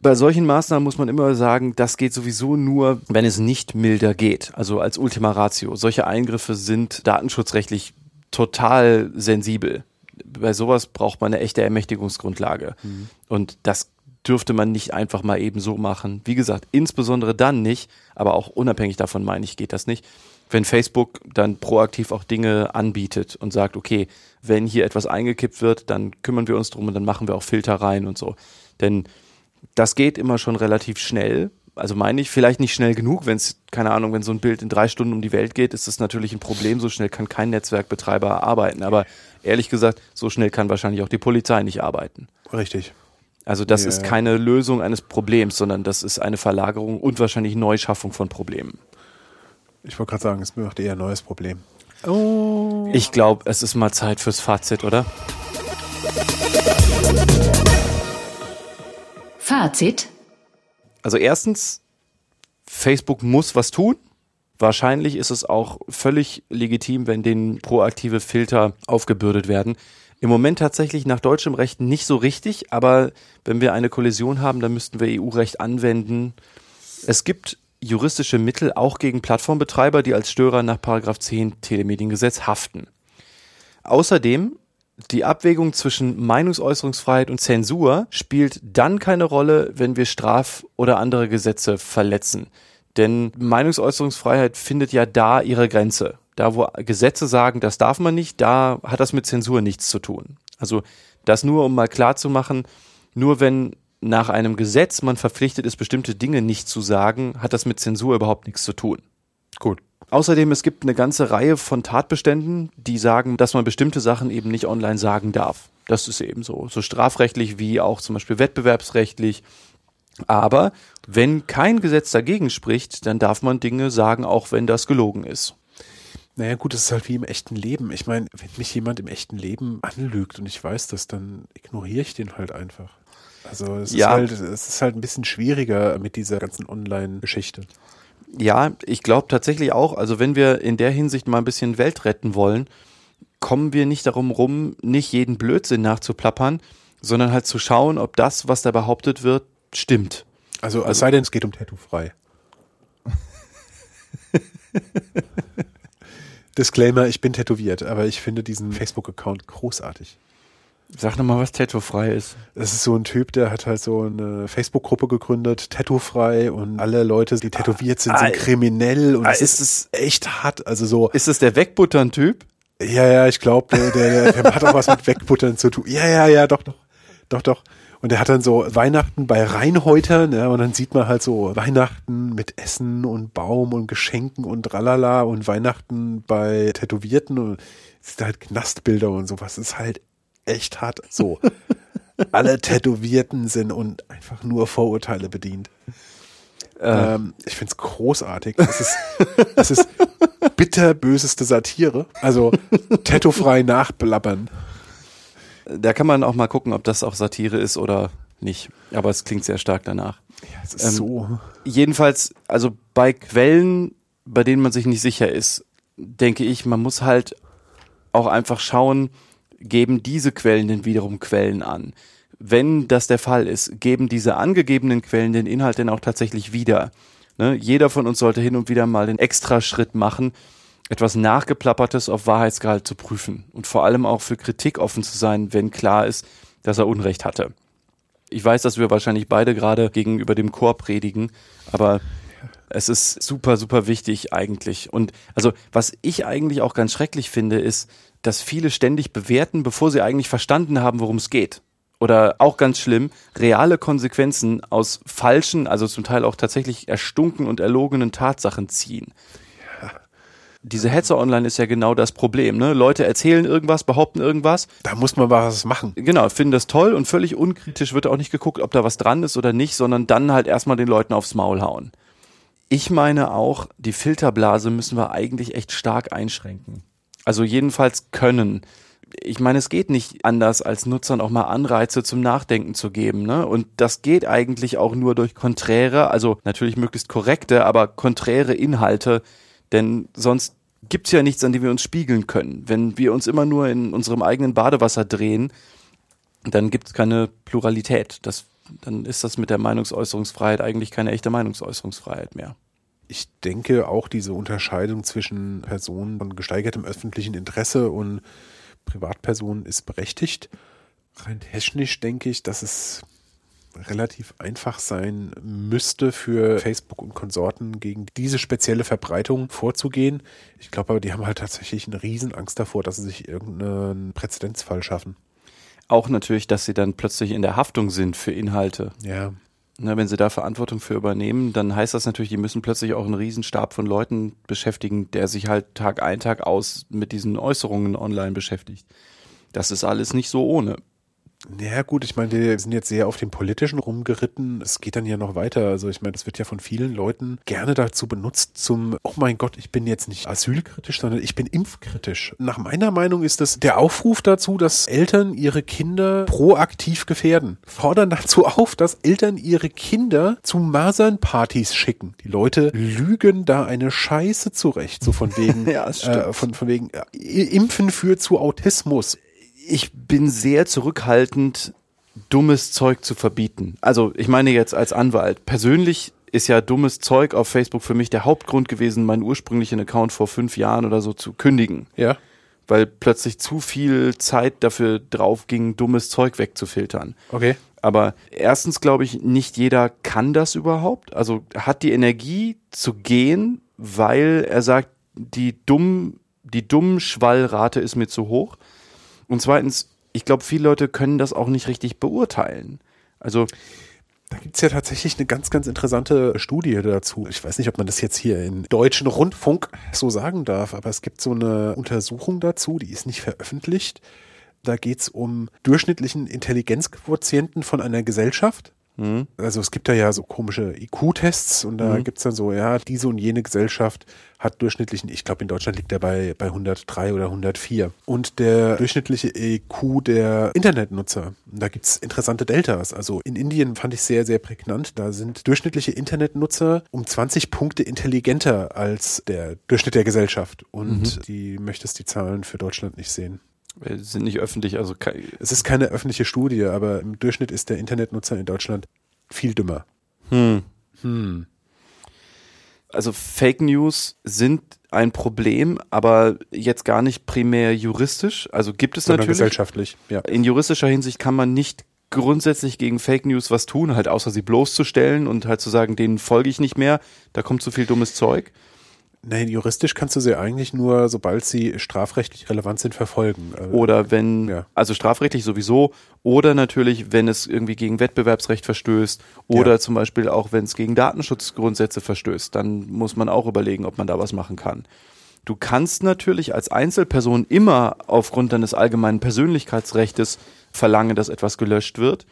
bei solchen Maßnahmen muss man immer sagen, das geht sowieso nur, wenn es nicht milder geht. Also als Ultima Ratio. Solche Eingriffe sind datenschutzrechtlich total sensibel. Bei sowas braucht man eine echte Ermächtigungsgrundlage. Mhm. Und das dürfte man nicht einfach mal eben so machen. Wie gesagt, insbesondere dann nicht, aber auch unabhängig davon meine ich, geht das nicht, wenn Facebook dann proaktiv auch Dinge anbietet und sagt, okay, wenn hier etwas eingekippt wird, dann kümmern wir uns drum und dann machen wir auch Filter rein und so. Denn das geht immer schon relativ schnell. Also meine ich, vielleicht nicht schnell genug, wenn es, keine Ahnung, wenn so ein Bild in drei Stunden um die Welt geht, ist das natürlich ein Problem. So schnell kann kein Netzwerkbetreiber arbeiten. Aber ehrlich gesagt, so schnell kann wahrscheinlich auch die Polizei nicht arbeiten. Richtig. Also das ja. ist keine Lösung eines Problems, sondern das ist eine Verlagerung und wahrscheinlich Neuschaffung von Problemen. Ich wollte gerade sagen, es wird eher ein neues Problem. Oh. Ich glaube, es ist mal Zeit fürs Fazit, oder? Fazit. Also erstens, Facebook muss was tun. Wahrscheinlich ist es auch völlig legitim, wenn denen proaktive Filter aufgebürdet werden. Im Moment tatsächlich nach deutschem Recht nicht so richtig, aber wenn wir eine Kollision haben, dann müssten wir EU-Recht anwenden. Es gibt juristische Mittel auch gegen Plattformbetreiber, die als Störer nach 10 Telemediengesetz haften. Außerdem die Abwägung zwischen Meinungsäußerungsfreiheit und Zensur spielt dann keine Rolle, wenn wir Straf- oder andere Gesetze verletzen. Denn Meinungsäußerungsfreiheit findet ja da ihre Grenze. Da, wo Gesetze sagen, das darf man nicht, da hat das mit Zensur nichts zu tun. Also das nur, um mal klar zu machen, nur wenn nach einem Gesetz man verpflichtet ist, bestimmte Dinge nicht zu sagen, hat das mit Zensur überhaupt nichts zu tun. Gut. Außerdem, es gibt eine ganze Reihe von Tatbeständen, die sagen, dass man bestimmte Sachen eben nicht online sagen darf. Das ist eben so. So strafrechtlich wie auch zum Beispiel wettbewerbsrechtlich. Aber wenn kein Gesetz dagegen spricht, dann darf man Dinge sagen, auch wenn das gelogen ist. Naja, gut, das ist halt wie im echten Leben. Ich meine, wenn mich jemand im echten Leben anlügt und ich weiß das, dann ignoriere ich den halt einfach. Also es, ja. ist halt, es ist halt ein bisschen schwieriger mit dieser ganzen Online-Geschichte. Ja, ich glaube tatsächlich auch, also wenn wir in der Hinsicht mal ein bisschen Welt retten wollen, kommen wir nicht darum rum, nicht jeden Blödsinn nachzuplappern, sondern halt zu schauen, ob das, was da behauptet wird, stimmt. Also, also es sei denn, es geht um Tattoo-frei. Disclaimer, ich bin tätowiert, aber ich finde diesen Facebook-Account großartig. Sag nochmal, was Tattoo-frei ist. Das ist so ein Typ, der hat halt so eine Facebook-Gruppe gegründet, Tattoo-frei und alle Leute, die tätowiert sind, sind ah, kriminell und ah, es ist, ist echt hart. Also so. Ist es der Wegbuttern-Typ? Ja, ja, ich glaube, der, der, der hat auch was mit Wegbuttern zu tun. Ja, ja, ja, doch, doch, doch, doch. Und der hat dann so Weihnachten bei Reinhäutern, ja, und dann sieht man halt so Weihnachten mit Essen und Baum und Geschenken und tralala und Weihnachten bei Tätowierten und sieht halt Knastbilder und sowas. Das ist halt echt hart. So. Alle Tätowierten sind und einfach nur Vorurteile bedient. Äh. Ähm, ich find's großartig. Es ist, es ist bitterböseste Satire. Also tattoo-frei nachblabbern. Da kann man auch mal gucken, ob das auch Satire ist oder nicht. Aber es klingt sehr stark danach. Ja, es ist Ähm, so. Jedenfalls, also bei Quellen, bei denen man sich nicht sicher ist, denke ich, man muss halt auch einfach schauen, geben diese Quellen denn wiederum Quellen an. Wenn das der Fall ist, geben diese angegebenen Quellen den Inhalt denn auch tatsächlich wieder. Ne? Jeder von uns sollte hin und wieder mal den Extraschritt machen, etwas Nachgeplappertes auf Wahrheitsgehalt zu prüfen und vor allem auch für Kritik offen zu sein, wenn klar ist, dass er Unrecht hatte. Ich weiß, dass wir wahrscheinlich beide gerade gegenüber dem Chor predigen, aber es ist super, super wichtig eigentlich. Und also, was ich eigentlich auch ganz schrecklich finde, ist, dass viele ständig bewerten, bevor sie eigentlich verstanden haben, worum es geht. Oder auch ganz schlimm, reale Konsequenzen aus falschen, also zum Teil auch tatsächlich erstunken und erlogenen Tatsachen ziehen. Diese Hetze online ist ja genau das Problem. Ne? Leute erzählen irgendwas, behaupten irgendwas, Da muss man was machen. Genau, finden das toll und völlig unkritisch wird auch nicht geguckt, ob da was dran ist oder nicht, sondern dann halt erstmal den Leuten aufs Maul hauen. Ich meine auch, die Filterblase müssen wir eigentlich echt stark einschränken. Also jedenfalls können. Ich meine, es geht nicht anders, als Nutzern auch mal Anreize zum Nachdenken zu geben. Ne? Und das geht eigentlich auch nur durch konträre, also natürlich möglichst korrekte, aber konträre Inhalte, denn sonst gibt's ja nichts, an dem wir uns spiegeln können. Wenn wir uns immer nur in unserem eigenen Badewasser drehen, dann gibt's keine Pluralität. Das, dann ist das mit der Meinungsäußerungsfreiheit eigentlich keine echte Meinungsäußerungsfreiheit mehr. Ich denke auch diese Unterscheidung zwischen Personen von gesteigertem öffentlichen Interesse und Privatpersonen ist berechtigt. Rein technisch denke ich, dass es relativ einfach sein müsste für Facebook und Konsorten gegen diese spezielle Verbreitung vorzugehen. Ich glaube aber, die haben halt tatsächlich eine Riesenangst davor, dass sie sich irgendeinen Präzedenzfall schaffen. Auch natürlich, dass sie dann plötzlich in der Haftung sind für Inhalte. Ja, Na, wenn sie da Verantwortung für übernehmen, dann heißt das natürlich, die müssen plötzlich auch einen Riesenstab von Leuten beschäftigen, der sich halt Tag ein, Tag aus mit diesen Äußerungen online beschäftigt. Das ist alles nicht so ohne. Ja gut, ich meine, wir sind jetzt sehr auf dem Politischen rumgeritten. Es geht dann ja noch weiter. Also ich meine, das wird ja von vielen Leuten gerne dazu benutzt zum, oh mein Gott, ich bin jetzt nicht asylkritisch, sondern ich bin impfkritisch. Nach meiner Meinung ist das der Aufruf dazu, dass Eltern ihre Kinder proaktiv gefährden. Fordern dazu auf, dass Eltern ihre Kinder zu Masernpartys schicken. Die Leute lügen da eine Scheiße zurecht. So von wegen, Ja, äh, von, von wegen, äh, Impfen führt zu Autismus. Ich bin sehr zurückhaltend, dummes Zeug zu verbieten. Also ich meine jetzt als Anwalt. Persönlich ist ja dummes Zeug auf Facebook für mich der Hauptgrund gewesen, meinen ursprünglichen Account vor fünf Jahren oder so zu kündigen. Ja. Weil plötzlich zu viel Zeit dafür drauf ging, dummes Zeug wegzufiltern. Okay. Aber erstens glaube ich, nicht jeder kann das überhaupt. Also hat die Energie zu gehen, weil er sagt, die dumm, die dummen Schwallrate ist mir zu hoch. Und zweitens, ich glaube, viele Leute können das auch nicht richtig beurteilen. Also, Da gibt's ja tatsächlich eine ganz, ganz interessante Studie dazu. Ich weiß nicht, ob man das jetzt hier im deutschen Rundfunk so sagen darf, aber es gibt so eine Untersuchung dazu, die ist nicht veröffentlicht. Da geht's um durchschnittlichen Intelligenzquotienten von einer Gesellschaft. Hm, Also es gibt da ja so komische IQ-Tests und da Mhm. gibt's dann so, ja, diese und jene Gesellschaft hat durchschnittlichen, ich glaube in Deutschland liegt der bei, bei 103 oder 104. Und der durchschnittliche IQ der Internetnutzer, da gibt's interessante Deltas. Also in Indien fand ich sehr, sehr prägnant. Da sind durchschnittliche Internetnutzer um 20 Punkte intelligenter als der Durchschnitt der Gesellschaft. Und die möchtest die Zahlen für Deutschland nicht sehen. Wir sind nicht öffentlich, also Es ist keine öffentliche Studie, aber im Durchschnitt ist der Internetnutzer in Deutschland viel dümmer. hm. Hm. also Fake News sind ein Problem, aber jetzt gar nicht primär juristisch. Also gibt es Sondern natürlich. gesellschaftlich, ja. in juristischer Hinsicht kann man nicht grundsätzlich gegen Fake News was tun, halt außer sie bloßzustellen und halt zu sagen, denen folge ich nicht mehr, da kommt zu viel dummes Zeug. Nein, juristisch kannst du sie eigentlich nur, sobald sie strafrechtlich relevant sind, verfolgen. Äh, Oder wenn, Ja. also strafrechtlich sowieso, oder natürlich, wenn es irgendwie gegen Wettbewerbsrecht verstößt, oder Ja. zum Beispiel auch, wenn es gegen Datenschutzgrundsätze verstößt, dann muss man auch überlegen, ob man da was machen kann. Du kannst natürlich als Einzelperson immer aufgrund deines allgemeinen Persönlichkeitsrechtes verlangen, dass etwas gelöscht wird,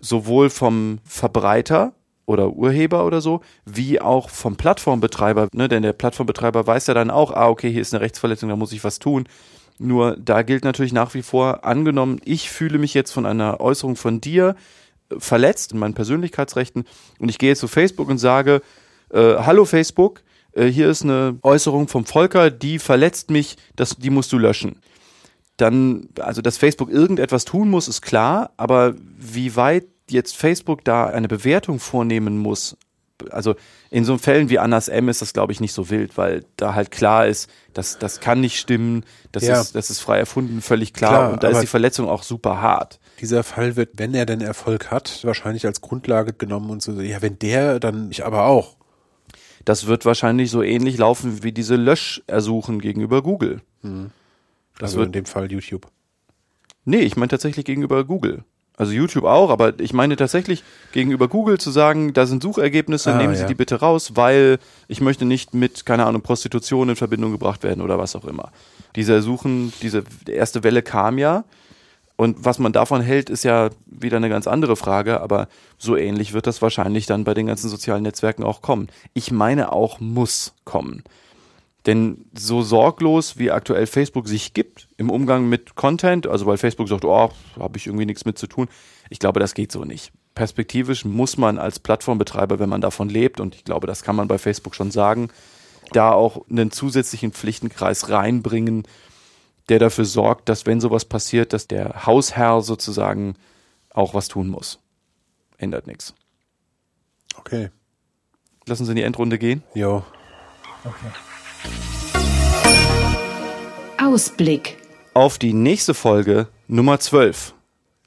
sowohl vom Verbreiter oder Urheber oder so, wie auch vom Plattformbetreiber, ne? denn der Plattformbetreiber weiß ja dann auch, ah, okay, hier ist eine Rechtsverletzung, da muss ich was tun. Nur da gilt natürlich nach wie vor, angenommen, ich fühle mich jetzt von einer Äußerung von dir äh, verletzt in meinen Persönlichkeitsrechten und ich gehe zu Facebook und sage, äh, hallo Facebook, äh, hier ist eine Äußerung vom Volker, die verletzt mich, das, die musst du löschen. Dann, also dass Facebook irgendetwas tun muss, ist klar, aber wie weit jetzt Facebook da eine Bewertung vornehmen muss, also in so Fällen wie Annas M ist das, glaube ich, nicht so wild, weil da halt klar ist, dass das kann nicht stimmen, das, Ja. ist, das ist frei erfunden, völlig klar, Klar, und da ist die Verletzung auch super hart. Dieser Fall wird, wenn er denn Erfolg hat, wahrscheinlich als Grundlage genommen und so, ja, wenn der, dann ich aber auch. Das wird wahrscheinlich so ähnlich laufen wie diese Löschersuchen gegenüber Google. Das also wird in dem Fall YouTube. Nee, ich meine tatsächlich gegenüber Google. Also YouTube auch, aber ich meine tatsächlich gegenüber Google zu sagen, da sind Suchergebnisse, Ah, nehmen Sie ja. die bitte raus, weil ich möchte nicht mit, keine Ahnung, Prostitution in Verbindung gebracht werden oder was auch immer. Diese Suchen, diese erste Welle kam ja. Und was man davon hält, ist ja wieder eine ganz andere Frage, aber so ähnlich wird das wahrscheinlich dann bei den ganzen sozialen Netzwerken auch kommen. Ich meine auch muss kommen. Denn so sorglos wie aktuell Facebook sich gibt im Umgang mit Content, also weil Facebook sagt, oh, habe ich irgendwie nichts mit zu tun, ich glaube, das geht so nicht. Perspektivisch muss man als Plattformbetreiber, wenn man davon lebt, und ich glaube, das kann man bei Facebook schon sagen, da auch einen zusätzlichen Pflichtenkreis reinbringen, der dafür sorgt, dass wenn sowas passiert, dass der Hausherr sozusagen auch was tun muss. Ändert nichts. Okay. Lassen Sie in die Endrunde gehen. Jo. Ausblick. Auf die nächste Folge Nummer 12.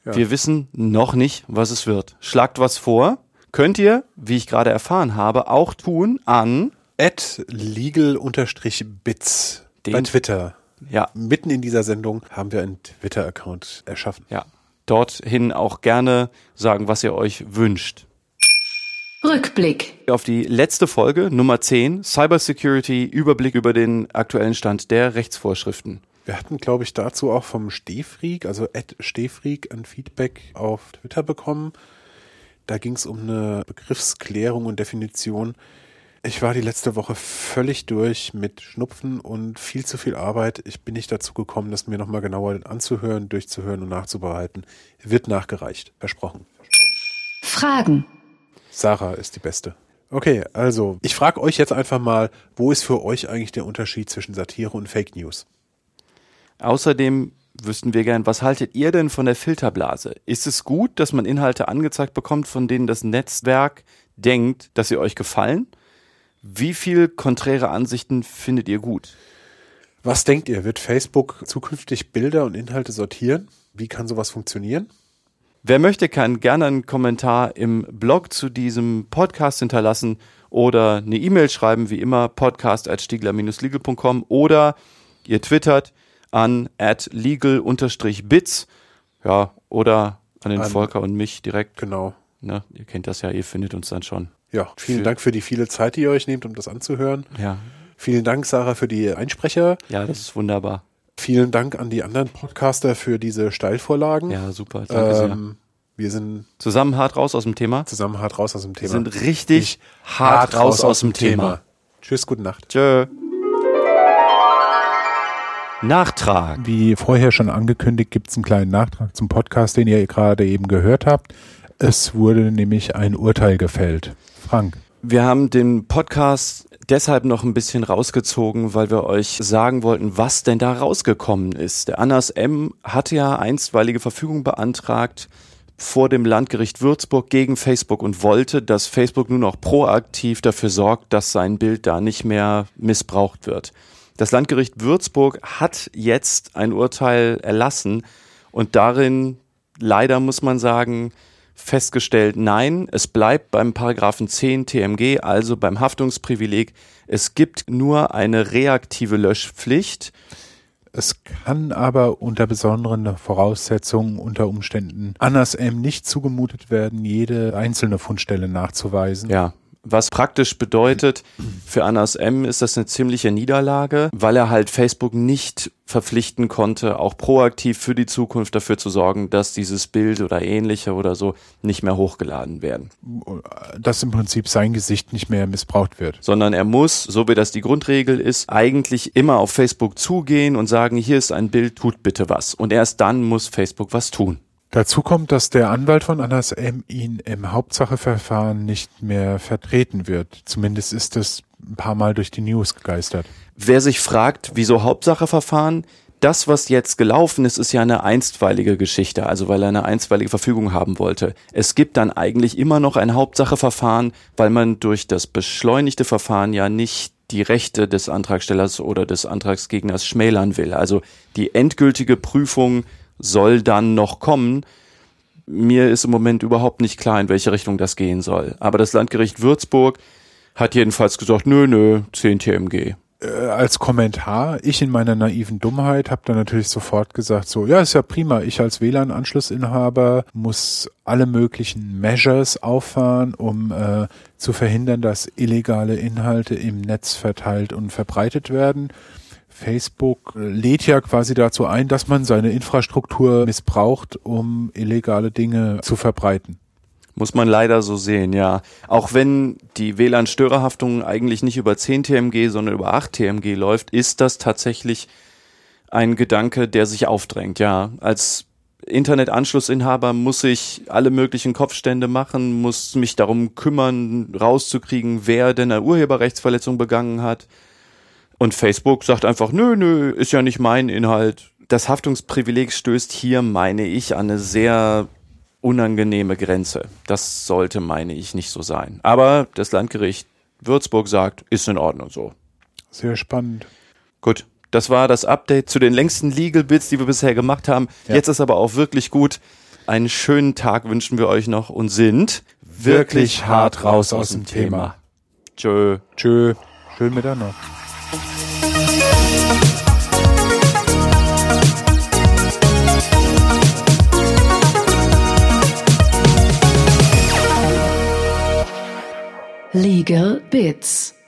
Ja. Wir wissen noch nicht, was es wird. Schlagt was vor. Könnt ihr, wie ich gerade erfahren habe, auch tun an, At legal-bits bei Twitter. ja, Mitten in dieser Sendung haben wir einen Twitter-Account erschaffen. ja, dorthin auch gerne sagen, was ihr euch wünscht. Rückblick. Auf die letzte Folge, Nummer 10, Cybersecurity, Überblick über den aktuellen Stand der Rechtsvorschriften. Wir hatten, glaube ich, dazu auch vom Stehfreak, also Ed Stehfreak, ein Feedback auf Twitter bekommen. Da ging es um eine Begriffsklärung und Definition. Ich war die letzte Woche völlig durch mit Schnupfen und viel zu viel Arbeit. Ich bin nicht dazu gekommen, das mir nochmal genauer anzuhören, durchzuhören und nachzubereiten. Wird nachgereicht. Versprochen. Fragen. Sarah ist die Beste. Okay, also ich frage euch jetzt einfach mal, wo ist für euch eigentlich der Unterschied zwischen Satire und Fake News? Außerdem wüssten wir gern, was haltet ihr denn von der Filterblase? Ist es gut, dass man Inhalte angezeigt bekommt, von denen das Netzwerk denkt, dass sie euch gefallen? Wie viel konträre Ansichten findet ihr gut? Was denkt ihr, wird Facebook zukünftig Bilder und Inhalte sortieren? Wie kann sowas funktionieren? Wer möchte, kann gerne einen Kommentar im Blog zu diesem Podcast hinterlassen oder eine E-Mail schreiben, wie immer, podcast.stiegler-legal.com oder ihr twittert an at legal-bits, ja, oder an den An- Volker und mich direkt. Genau. Ne, ihr kennt das ja, ihr findet uns dann schon. Ja, vielen Für- Dank für die viele Zeit, die ihr euch nehmt, um das anzuhören. Ja, Vielen Dank, Sarah, für die Einsprecher. ja, das ist wunderbar. Vielen Dank an die anderen Podcaster für diese Steilvorlagen. Ja, super. Danke sehr. ähm, wir sind Zusammen hart raus aus dem Thema. zusammen hart raus aus dem Wir Thema. sind richtig hart, raus aus dem Thema. Tschüss, gute Nacht. Tschö. Nachtrag. Wie vorher schon angekündigt, gibt es einen kleinen Nachtrag zum Podcast, den ihr gerade eben gehört habt. Es wurde nämlich ein Urteil gefällt. Frank. Wir haben den Podcast deshalb noch ein bisschen rausgezogen, weil wir euch sagen wollten, was denn da rausgekommen ist. Der Annas M. hatte ja einstweilige Verfügung beantragt vor dem Landgericht Würzburg gegen Facebook und wollte, dass Facebook nun auch proaktiv dafür sorgt, dass sein Bild da nicht mehr missbraucht wird. Das Landgericht Würzburg hat jetzt ein Urteil erlassen und darin, leider muss man sagen, festgestellt, nein, es bleibt beim Paragraphen 10 TMG, also beim Haftungsprivileg. Es gibt nur eine reaktive Löschpflicht. Es kann aber unter besonderen Voraussetzungen, unter Umständen M nicht zugemutet werden, jede einzelne Fundstelle nachzuweisen. Ja, Was praktisch bedeutet, für Anas M ist das eine ziemliche Niederlage, weil er halt Facebook nicht verpflichten konnte, auch proaktiv für die Zukunft dafür zu sorgen, dass dieses Bild oder ähnliche oder so nicht mehr hochgeladen werden. Dass im Prinzip sein Gesicht nicht mehr missbraucht wird. Sondern er muss, so wie das die Grundregel ist, eigentlich immer auf Facebook zugehen und sagen, hier ist ein Bild, tut bitte was. Und erst dann muss Facebook was tun. Dazu kommt, dass der Anwalt von Anas M. ihn im Hauptsacheverfahren nicht mehr vertreten wird. Zumindest ist es ein paar Mal durch die News gegeistert. Wer sich fragt, wieso Hauptsacheverfahren, das, was jetzt gelaufen ist, ist ja eine einstweilige Geschichte, also weil er eine einstweilige Verfügung haben wollte. Es gibt dann eigentlich immer noch ein Hauptsacheverfahren, weil man durch das beschleunigte Verfahren ja nicht die Rechte des Antragstellers oder des Antragsgegners schmälern will. Also die endgültige Prüfung soll dann noch kommen. Mir ist im Moment überhaupt nicht klar, in welche Richtung das gehen soll. Aber das Landgericht Würzburg hat jedenfalls gesagt, nö, nö, 10 TMG. Äh, als Kommentar, ich in meiner naiven Dummheit habe dann natürlich sofort gesagt, so, ja, ist ja prima, ich als WLAN-Anschlussinhaber muss alle möglichen Measures auffahren, um äh, zu verhindern, dass illegale Inhalte im Netz verteilt und verbreitet werden. Facebook lädt ja quasi dazu ein, dass man seine Infrastruktur missbraucht, um illegale Dinge zu verbreiten. Muss man leider so sehen, ja. Auch wenn die WLAN-Störerhaftung eigentlich nicht über 10 TMG, sondern über 8 TMG läuft, ist das tatsächlich ein Gedanke, der sich aufdrängt, ja. Als Internetanschlussinhaber muss ich alle möglichen Kopfstände machen, muss mich darum kümmern, rauszukriegen, wer denn eine Urheberrechtsverletzung begangen hat und Facebook sagt einfach, nö, nö, ist ja nicht mein Inhalt. Das Haftungsprivileg stößt hier, meine ich, an eine sehr unangenehme Grenze. Das sollte, meine ich, nicht so sein. Aber das Landgericht Würzburg sagt, ist in Ordnung so. Sehr spannend. Gut, das war das Update zu den längsten Legal Bits, die wir bisher gemacht haben. Ja. Jetzt ist aber auch wirklich gut. Einen schönen Tag wünschen wir euch noch und sind wirklich hart raus aus dem Thema. Tschö. Tschö. Schön miteinander. Legal Bits